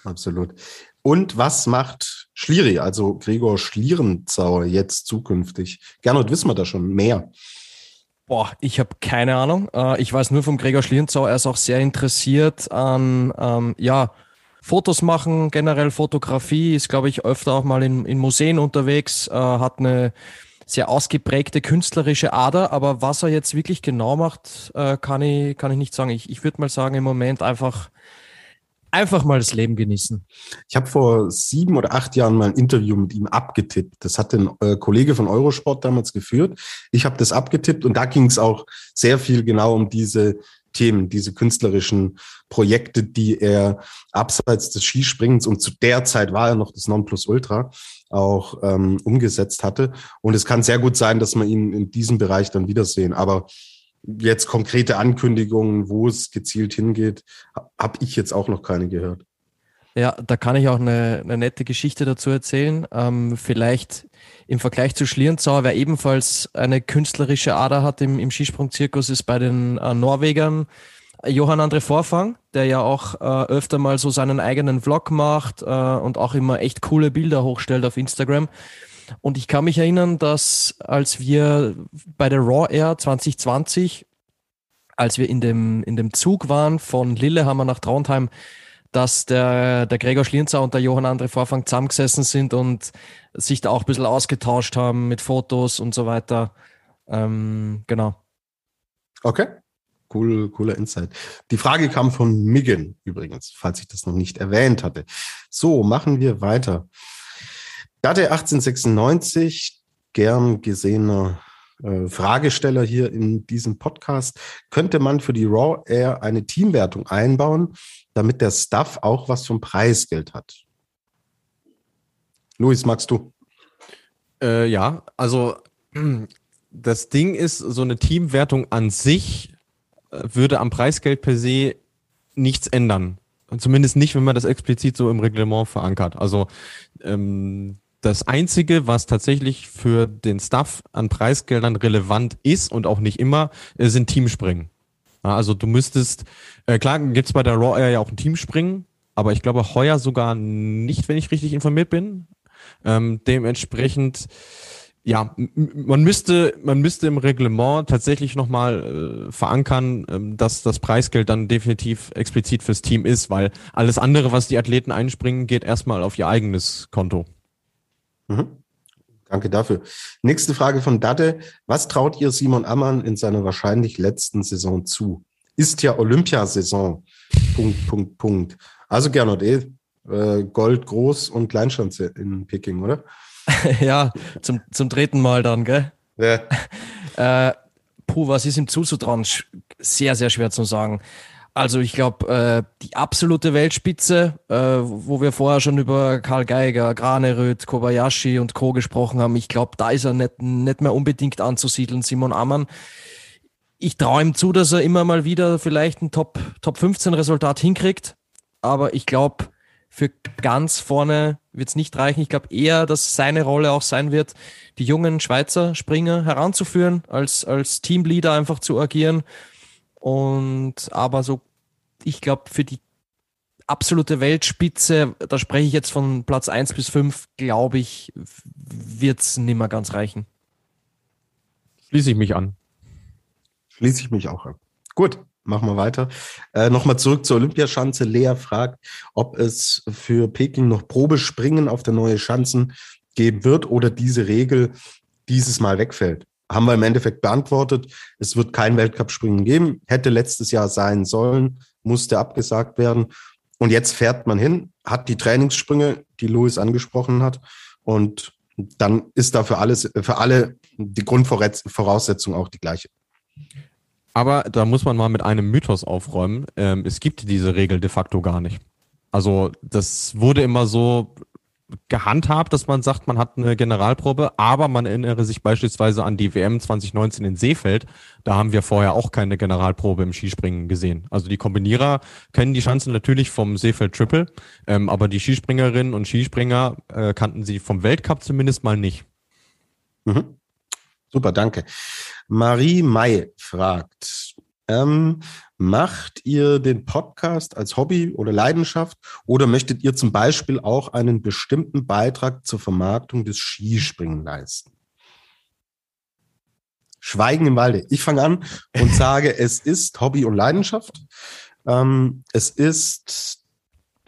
Absolut. Und was macht Schlieri, also Gregor Schlierenzauer, jetzt zukünftig? Gernot, wissen wir da schon mehr? Boah, ich habe keine Ahnung. Äh, ich weiß nur vom Gregor Schlierenzauer, er ist auch sehr interessiert an, ähm, ja, Fotos machen, generell Fotografie, ist, glaube ich, öfter auch mal in, in Museen unterwegs, äh, hat eine sehr ausgeprägte künstlerische Ader, aber was er jetzt wirklich genau macht, äh, kann, ich, kann ich nicht sagen. Ich, ich würde mal sagen, im Moment einfach einfach mal das Leben genießen. Ich habe vor sieben oder acht Jahren mal ein Interview mit ihm abgetippt. Das hat ein äh, Kollege von Eurosport damals geführt. Ich habe das abgetippt und da ging es auch sehr viel genau um diese Themen, diese künstlerischen Projekte, die er abseits des Skispringens und zu der Zeit war er noch das Nonplusultra auch ähm, umgesetzt hatte. Und es kann sehr gut sein, dass wir ihn in diesem Bereich dann wiedersehen. Aber jetzt konkrete Ankündigungen, wo es gezielt hingeht, habe ich jetzt auch noch keine gehört. Ja, da kann ich auch eine, eine nette Geschichte dazu erzählen. Ähm, vielleicht im Vergleich zu Schlierenzauer, wer ebenfalls eine künstlerische Ader hat im, im Skisprungzirkus, ist bei den äh, Norwegern Johann André Vorfang, der ja auch äh, öfter mal so seinen eigenen Vlog macht äh, und auch immer echt coole Bilder hochstellt auf Instagram. Und ich kann mich erinnern, dass als wir bei der Raw Air 2020, als wir in dem, in dem Zug waren von Lillehammer nach Trondheim, dass der, der Gregor Schlienzer und der Johann André Vorfang zusammengesessen sind und sich da auch ein bisschen ausgetauscht haben mit Fotos und so weiter. Ähm, genau. Okay. Cool, cooler Insight. Die Frage kam von Miggen übrigens, falls ich das noch nicht erwähnt hatte. So, machen wir weiter. Date 1896, gern gesehener äh, Fragesteller hier in diesem Podcast, könnte man für die Raw Air eine Teamwertung einbauen, damit der Staff auch was vom Preisgeld hat? Luis, magst du? Äh, ja, also [clears throat] das Ding ist, so eine Teamwertung an sich äh, würde am Preisgeld per se nichts ändern. Zumindest nicht, wenn man das explizit so im Reglement verankert. Also ähm, das Einzige, was tatsächlich für den Staff an Preisgeldern relevant ist und auch nicht immer, äh, sind Teamspringen. Also du müsstest, äh, klar gibt's bei der Raw Air ja auch ein Teamspringen, aber ich glaube heuer sogar nicht, wenn ich richtig informiert bin. Ähm, dementsprechend, ja, man müsste, man müsste im Reglement tatsächlich nochmal äh, verankern, ähm, dass das Preisgeld dann definitiv explizit fürs Team ist, weil alles andere, was die Athleten einspringen, geht erstmal auf ihr eigenes Konto. Mhm. Danke dafür. Nächste Frage von Dade. Was traut ihr Simon Ammann in seiner wahrscheinlich letzten Saison zu? Ist ja Olympiasaison. Punkt, Punkt, Punkt. Also Gernot, eh, äh, Gold groß und Kleinschanze in Peking, oder? [laughs] ja, zum, zum dritten Mal dann, gell? Ja. [laughs] äh, puh, was ist ihm zuzutrauen? Sehr, sehr schwer zu sagen. Also ich glaube, äh, die absolute Weltspitze, äh, wo wir vorher schon über Karl Geiger, Graneröd, Kobayashi und Co. gesprochen haben, ich glaube, da ist er nicht, nicht mehr unbedingt anzusiedeln, Simon Ammann. Ich traue ihm zu, dass er immer mal wieder vielleicht ein Top, Top 15 Resultat hinkriegt, aber ich glaube, für ganz vorne wird es nicht reichen. Ich glaube eher, dass seine Rolle auch sein wird, die jungen Schweizer Springer heranzuführen, als, als Teamleader einfach zu agieren. Und aber so ich glaube, für die absolute Weltspitze, da spreche ich jetzt von Platz 1 bis 5, glaube ich, wird es nicht mehr ganz reichen. Schließe ich mich an. Schließe ich mich auch an. Gut, machen wir weiter. Äh, Nochmal zurück zur Olympiaschanze. Lea fragt, ob es für Peking noch Probespringen auf der neue Schanzen geben wird oder diese Regel dieses Mal wegfällt. Haben wir im Endeffekt beantwortet. Es wird kein Weltcup-Springen geben. Hätte letztes Jahr sein sollen musste abgesagt werden. Und jetzt fährt man hin, hat die Trainingssprünge, die Louis angesprochen hat. Und dann ist da für alles, für alle die Grundvoraussetzung auch die gleiche. Aber da muss man mal mit einem Mythos aufräumen. Ähm, es gibt diese Regel de facto gar nicht. Also das wurde immer so gehandhabt, dass man sagt, man hat eine Generalprobe, aber man erinnere sich beispielsweise an die WM 2019 in Seefeld. Da haben wir vorher auch keine Generalprobe im Skispringen gesehen. Also die Kombinierer kennen die Chancen natürlich vom Seefeld Triple, ähm, aber die Skispringerinnen und Skispringer äh, kannten sie vom Weltcup zumindest mal nicht. Mhm. Super, danke. Marie May fragt, ähm, macht ihr den Podcast als Hobby oder Leidenschaft oder möchtet ihr zum Beispiel auch einen bestimmten Beitrag zur Vermarktung des Skispringen leisten? Schweigen im Walde. Ich fange an und [laughs] sage, es ist Hobby und Leidenschaft. Ähm, es ist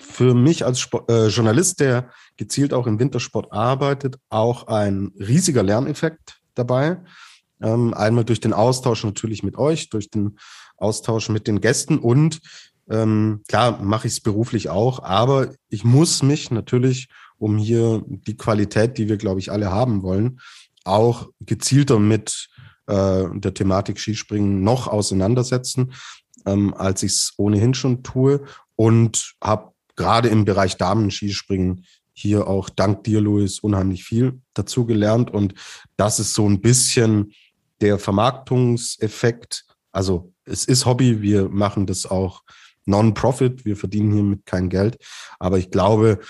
für mich als Sport, äh, Journalist, der gezielt auch im Wintersport arbeitet, auch ein riesiger Lerneffekt dabei. Ähm, einmal durch den Austausch natürlich mit euch, durch den Austausch mit den Gästen und ähm, klar mache ich es beruflich auch, aber ich muss mich natürlich, um hier die Qualität, die wir, glaube ich, alle haben wollen, auch gezielter mit äh, der Thematik Skispringen noch auseinandersetzen, ähm, als ich es ohnehin schon tue und habe gerade im Bereich Damen-Skispringen hier auch dank dir, Luis, unheimlich viel dazu gelernt. Und das ist so ein bisschen der Vermarktungseffekt, also es ist Hobby, wir machen das auch Non-Profit, wir verdienen hiermit kein Geld. Aber ich glaube,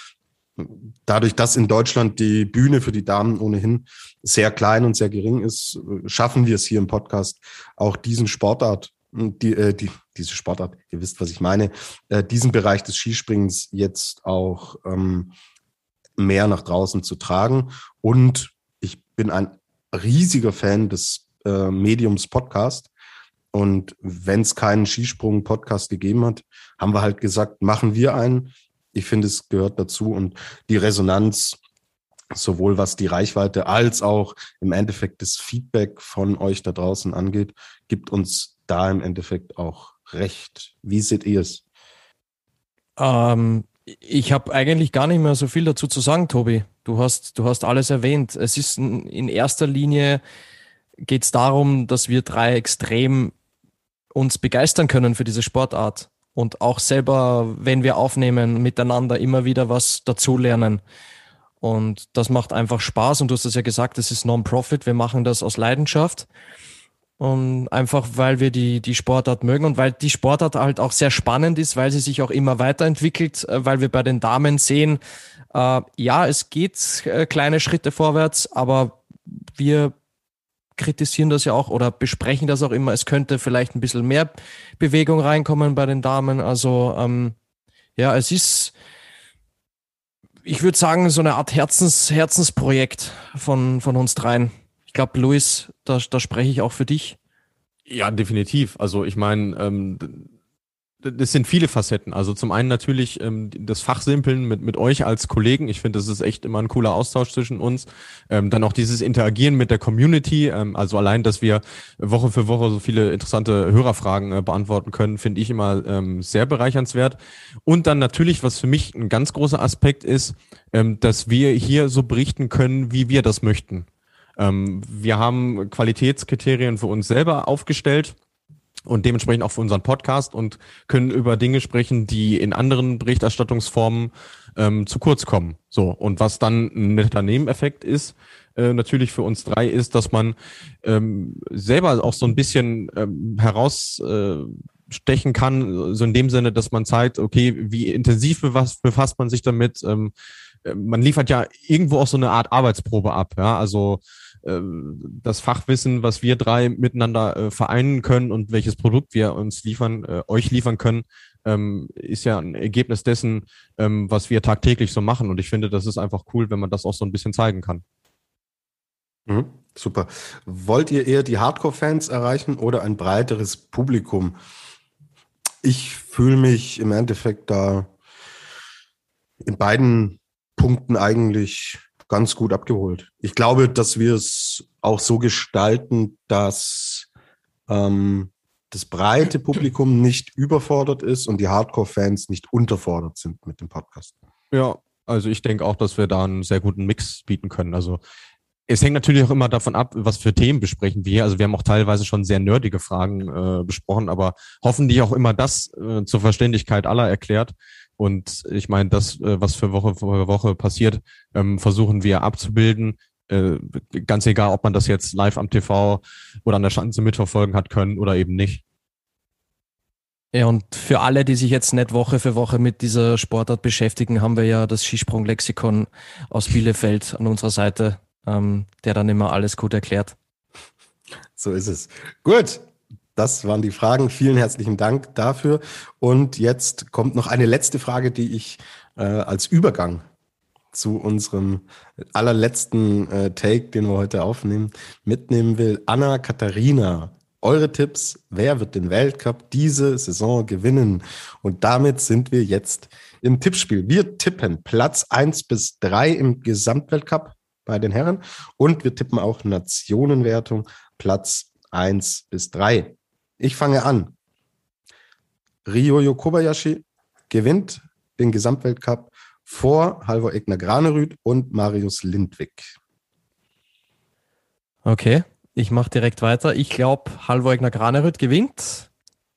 dadurch, dass in Deutschland die Bühne für die Damen ohnehin sehr klein und sehr gering ist, schaffen wir es hier im Podcast auch diesen Sportart die, äh, die, diese Sportart, ihr wisst, was ich meine, äh, diesen Bereich des Skispringens jetzt auch ähm, mehr nach draußen zu tragen. Und ich bin ein riesiger Fan des äh, Mediums Podcast. Und wenn es keinen Skisprung-Podcast gegeben hat, haben wir halt gesagt, machen wir einen. Ich finde, es gehört dazu und die Resonanz, sowohl was die Reichweite als auch im Endeffekt das Feedback von euch da draußen angeht, gibt uns da im Endeffekt auch recht. Wie seht ihr es? Ähm, ich habe eigentlich gar nicht mehr so viel dazu zu sagen, Tobi. Du hast, du hast alles erwähnt. Es ist in erster Linie geht es darum, dass wir drei extrem uns begeistern können für diese Sportart und auch selber, wenn wir aufnehmen, miteinander immer wieder was dazulernen. Und das macht einfach Spaß. Und du hast es ja gesagt, es ist Non-Profit. Wir machen das aus Leidenschaft. Und einfach, weil wir die, die Sportart mögen und weil die Sportart halt auch sehr spannend ist, weil sie sich auch immer weiterentwickelt, äh, weil wir bei den Damen sehen, äh, ja, es geht äh, kleine Schritte vorwärts, aber wir kritisieren das ja auch oder besprechen das auch immer. Es könnte vielleicht ein bisschen mehr Bewegung reinkommen bei den Damen. Also ähm, ja, es ist, ich würde sagen, so eine Art Herzens, Herzensprojekt von, von uns dreien. Ich glaube, Luis, da, da spreche ich auch für dich. Ja, definitiv. Also ich meine, ähm, das sind viele Facetten. Also zum einen natürlich ähm, das Fachsimpeln mit, mit euch als Kollegen. Ich finde, das ist echt immer ein cooler Austausch zwischen uns. Ähm, dann auch dieses Interagieren mit der Community. Ähm, also allein, dass wir Woche für Woche so viele interessante Hörerfragen äh, beantworten können, finde ich immer ähm, sehr bereichernswert. Und dann natürlich, was für mich ein ganz großer Aspekt ist, ähm, dass wir hier so berichten können, wie wir das möchten. Ähm, wir haben Qualitätskriterien für uns selber aufgestellt und dementsprechend auch für unseren Podcast und können über Dinge sprechen, die in anderen Berichterstattungsformen ähm, zu kurz kommen. So und was dann ein netter Nebeneffekt ist, äh, natürlich für uns drei, ist, dass man ähm, selber auch so ein bisschen ähm, herausstechen äh, kann, so in dem Sinne, dass man zeigt, okay, wie intensiv befasst, befasst man sich damit. Ähm, äh, man liefert ja irgendwo auch so eine Art Arbeitsprobe ab, ja, also das Fachwissen, was wir drei miteinander äh, vereinen können und welches Produkt wir uns liefern, äh, euch liefern können, ähm, ist ja ein Ergebnis dessen, ähm, was wir tagtäglich so machen. Und ich finde, das ist einfach cool, wenn man das auch so ein bisschen zeigen kann. Mhm, super. Wollt ihr eher die Hardcore-Fans erreichen oder ein breiteres Publikum? Ich fühle mich im Endeffekt da in beiden Punkten eigentlich ganz gut abgeholt. Ich glaube, dass wir es auch so gestalten, dass ähm, das breite Publikum nicht überfordert ist und die Hardcore-Fans nicht unterfordert sind mit dem Podcast. Ja, also ich denke auch, dass wir da einen sehr guten Mix bieten können. Also es hängt natürlich auch immer davon ab, was für Themen besprechen wir. Also wir haben auch teilweise schon sehr nerdige Fragen äh, besprochen, aber hoffentlich auch immer das äh, zur Verständlichkeit aller erklärt. Und ich meine, das, äh, was für Woche für Woche passiert, ähm, versuchen wir abzubilden. Äh, ganz egal, ob man das jetzt live am TV oder an der Schanze mitverfolgen hat können oder eben nicht. Ja, und für alle, die sich jetzt nicht Woche für Woche mit dieser Sportart beschäftigen, haben wir ja das Skisprung-Lexikon aus Bielefeld an unserer Seite, ähm, der dann immer alles gut erklärt. So ist es. Gut, das waren die Fragen. Vielen herzlichen Dank dafür. Und jetzt kommt noch eine letzte Frage, die ich äh, als Übergang zu unserem allerletzten äh, Take, den wir heute aufnehmen, mitnehmen will. Anna Katharina, eure Tipps, wer wird den Weltcup diese Saison gewinnen? Und damit sind wir jetzt im Tippspiel. Wir tippen Platz 1 bis 3 im Gesamtweltcup bei den Herren und wir tippen auch Nationenwertung Platz 1 bis 3. Ich fange an. Ryoyo Kobayashi gewinnt den Gesamtweltcup vor Halvor Egner Granerüth und Marius Lindwig. Okay, ich mache direkt weiter. Ich glaube, Halvor Egner Granerüth gewinnt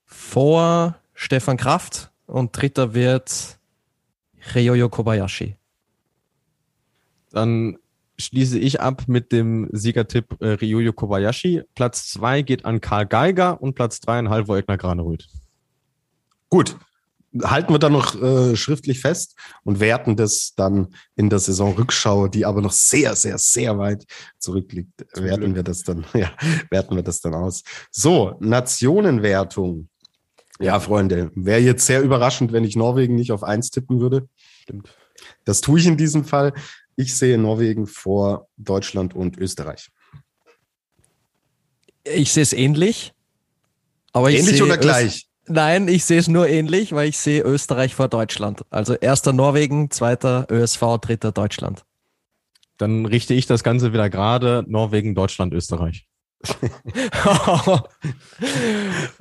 vor Stefan Kraft und dritter wird Ryoyo Kobayashi. Dann schließe ich ab mit dem Siegertipp äh, Ryuyo Kobayashi. Platz zwei geht an Karl Geiger und Platz drei an Halvor Egner Granerüth. Gut, halten wir dann noch äh, schriftlich fest und werten das dann in der Saisonrückschau, die aber noch sehr, sehr, sehr weit zurückliegt, Zum werten Glück. wir das dann, [laughs] ja, werten wir das dann aus. So, Nationenwertung. Ja, Freunde, wäre jetzt sehr überraschend, wenn ich Norwegen nicht auf eins tippen würde. Stimmt. Das tue ich in diesem Fall. Ich sehe Norwegen vor Deutschland und Österreich. Ich sehe es ähnlich. Aber ähnlich oder gleich? Nein, ich sehe es nur ähnlich, weil ich sehe Österreich vor Deutschland. Also erster Norwegen, zweiter ÖSV, dritter Deutschland. Dann richte ich das Ganze wieder gerade. Norwegen, Deutschland, Österreich. [laughs]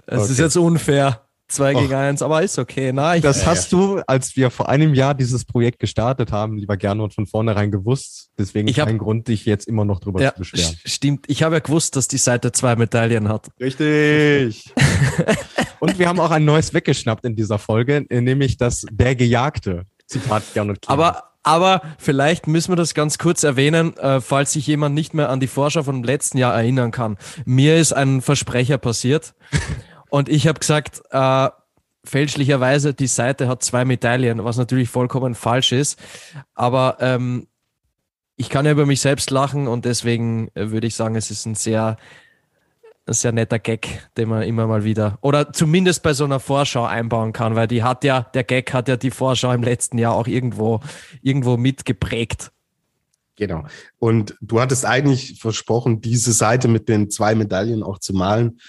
Es okay. ist jetzt unfair. 2 gegen 1, aber ist okay. Na, ich, das hast du, als wir vor einem Jahr dieses Projekt gestartet haben, lieber Gernot, von vornherein gewusst. Deswegen ich kein Grund, dich jetzt immer noch drüber ja, zu beschweren. Stimmt. Ich habe ja gewusst, dass die Seite zwei Medaillen hat. Richtig. [laughs] Und wir haben auch ein neues weggeschnappt in dieser Folge, nämlich das Der Gejagte. Zitat Gernot Kiel. Aber aber vielleicht müssen wir das ganz kurz erwähnen, äh, falls sich jemand nicht mehr an die Vorschau vom letzten Jahr erinnern kann. Mir ist ein Versprecher passiert. Und ich habe gesagt, äh, fälschlicherweise, die Seite hat zwei Medaillen, was natürlich vollkommen falsch ist. Aber ähm, ich kann ja über mich selbst lachen und deswegen äh, würde ich sagen, es ist ein sehr, ein sehr netter Gag, den man immer mal wieder oder zumindest bei so einer Vorschau einbauen kann, weil die hat ja, der Gag hat ja die Vorschau im letzten Jahr auch irgendwo, irgendwo mitgeprägt. Genau. Und du hattest eigentlich versprochen, diese Seite mit den zwei Medaillen auch zu malen.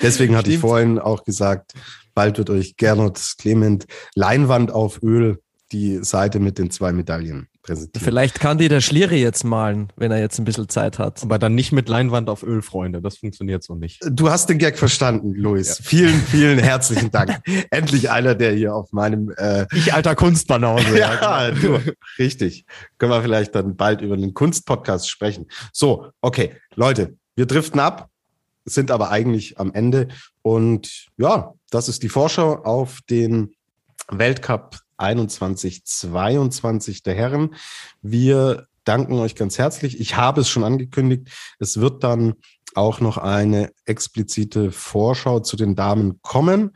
Deswegen hatte ich vorhin auch gesagt, bald wird euch Gernot Clement Leinwand auf Öl die Seite mit den zwei Medaillen präsentieren. Vielleicht kann die der Schliere jetzt malen, wenn er jetzt ein bisschen Zeit hat. Aber dann nicht mit Leinwand auf Öl, Freunde. Das funktioniert so nicht. Du hast den Gag verstanden, Luis. Ja. Vielen, vielen herzlichen Dank. [laughs] Endlich einer, der hier auf meinem äh Ich alter Kunstbanause. [laughs] ja, du. Richtig. Können wir vielleicht dann bald über den Kunstpodcast sprechen. So, okay, Leute, wir driften ab sind aber eigentlich am Ende. Und ja, das ist die Vorschau auf den Weltcup 21, 22 der Herren. Wir danken euch ganz herzlich. Ich habe es schon angekündigt. Es wird dann auch noch eine explizite Vorschau zu den Damen kommen.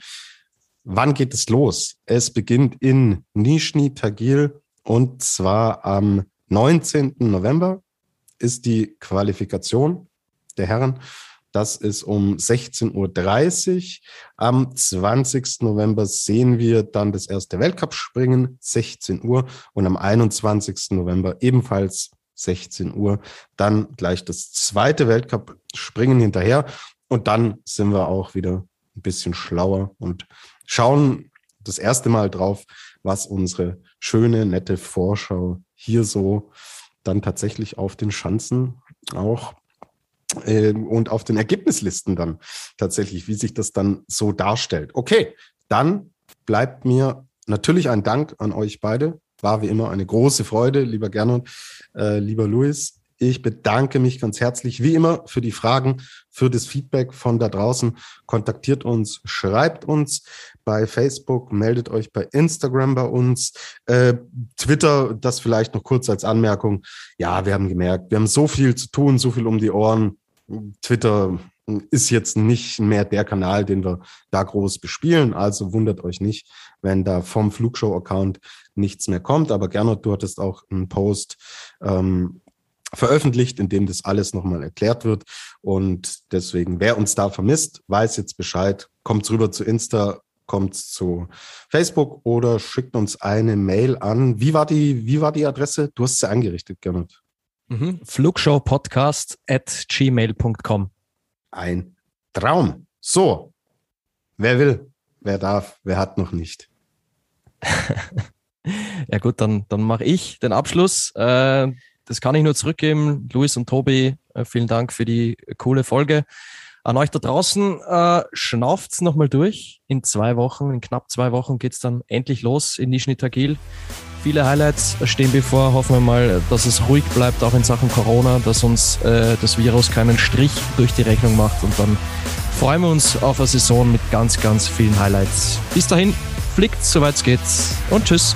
Wann geht es los? Es beginnt in Nizhny Tagil und zwar am 19. November ist die Qualifikation der Herren das ist um 16.30 Uhr. Am 20. November sehen wir dann das erste Weltcup-Springen, 16 Uhr. Und am 21. November ebenfalls 16 Uhr. Dann gleich das zweite Weltcup-Springen hinterher. Und dann sind wir auch wieder ein bisschen schlauer und schauen das erste Mal drauf, was unsere schöne, nette Vorschau hier so dann tatsächlich auf den Schanzen auch und auf den Ergebnislisten dann tatsächlich, wie sich das dann so darstellt. Okay, dann bleibt mir natürlich ein Dank an euch beide. War wie immer eine große Freude, lieber Gernot, äh, lieber Luis. Ich bedanke mich ganz herzlich, wie immer, für die Fragen, für das Feedback von da draußen. Kontaktiert uns, schreibt uns bei Facebook, meldet euch bei Instagram bei uns, äh, Twitter, das vielleicht noch kurz als Anmerkung. Ja, wir haben gemerkt, wir haben so viel zu tun, so viel um die Ohren. Twitter ist jetzt nicht mehr der Kanal, den wir da groß bespielen. Also wundert euch nicht, wenn da vom Flugshow-Account nichts mehr kommt. Aber Gernot, du hattest auch einen Post ähm, veröffentlicht, in dem das alles nochmal erklärt wird. Und deswegen, wer uns da vermisst, weiß jetzt Bescheid, kommt rüber zu Insta, kommt zu Facebook oder schickt uns eine Mail an. Wie war die, wie war die Adresse? Du hast sie eingerichtet, Gernot. Mhm. Flugshowpodcast at gmail.com. Ein Traum. So, wer will, wer darf, wer hat noch nicht. [laughs] ja gut, dann, dann mache ich den Abschluss. Äh, das kann ich nur zurückgeben. Luis und Tobi, äh, vielen Dank für die coole Folge. An euch da draußen, äh, schnauft's nochmal durch. In zwei Wochen, in knapp zwei Wochen geht's dann endlich los in Nizhny Tagil. Viele Highlights stehen bevor. Hoffen wir mal, dass es ruhig bleibt, auch in Sachen Corona, dass uns äh, das Virus keinen Strich durch die Rechnung macht. Und dann freuen wir uns auf eine Saison mit ganz, ganz vielen Highlights. Bis dahin, flickt, soweit es geht und tschüss.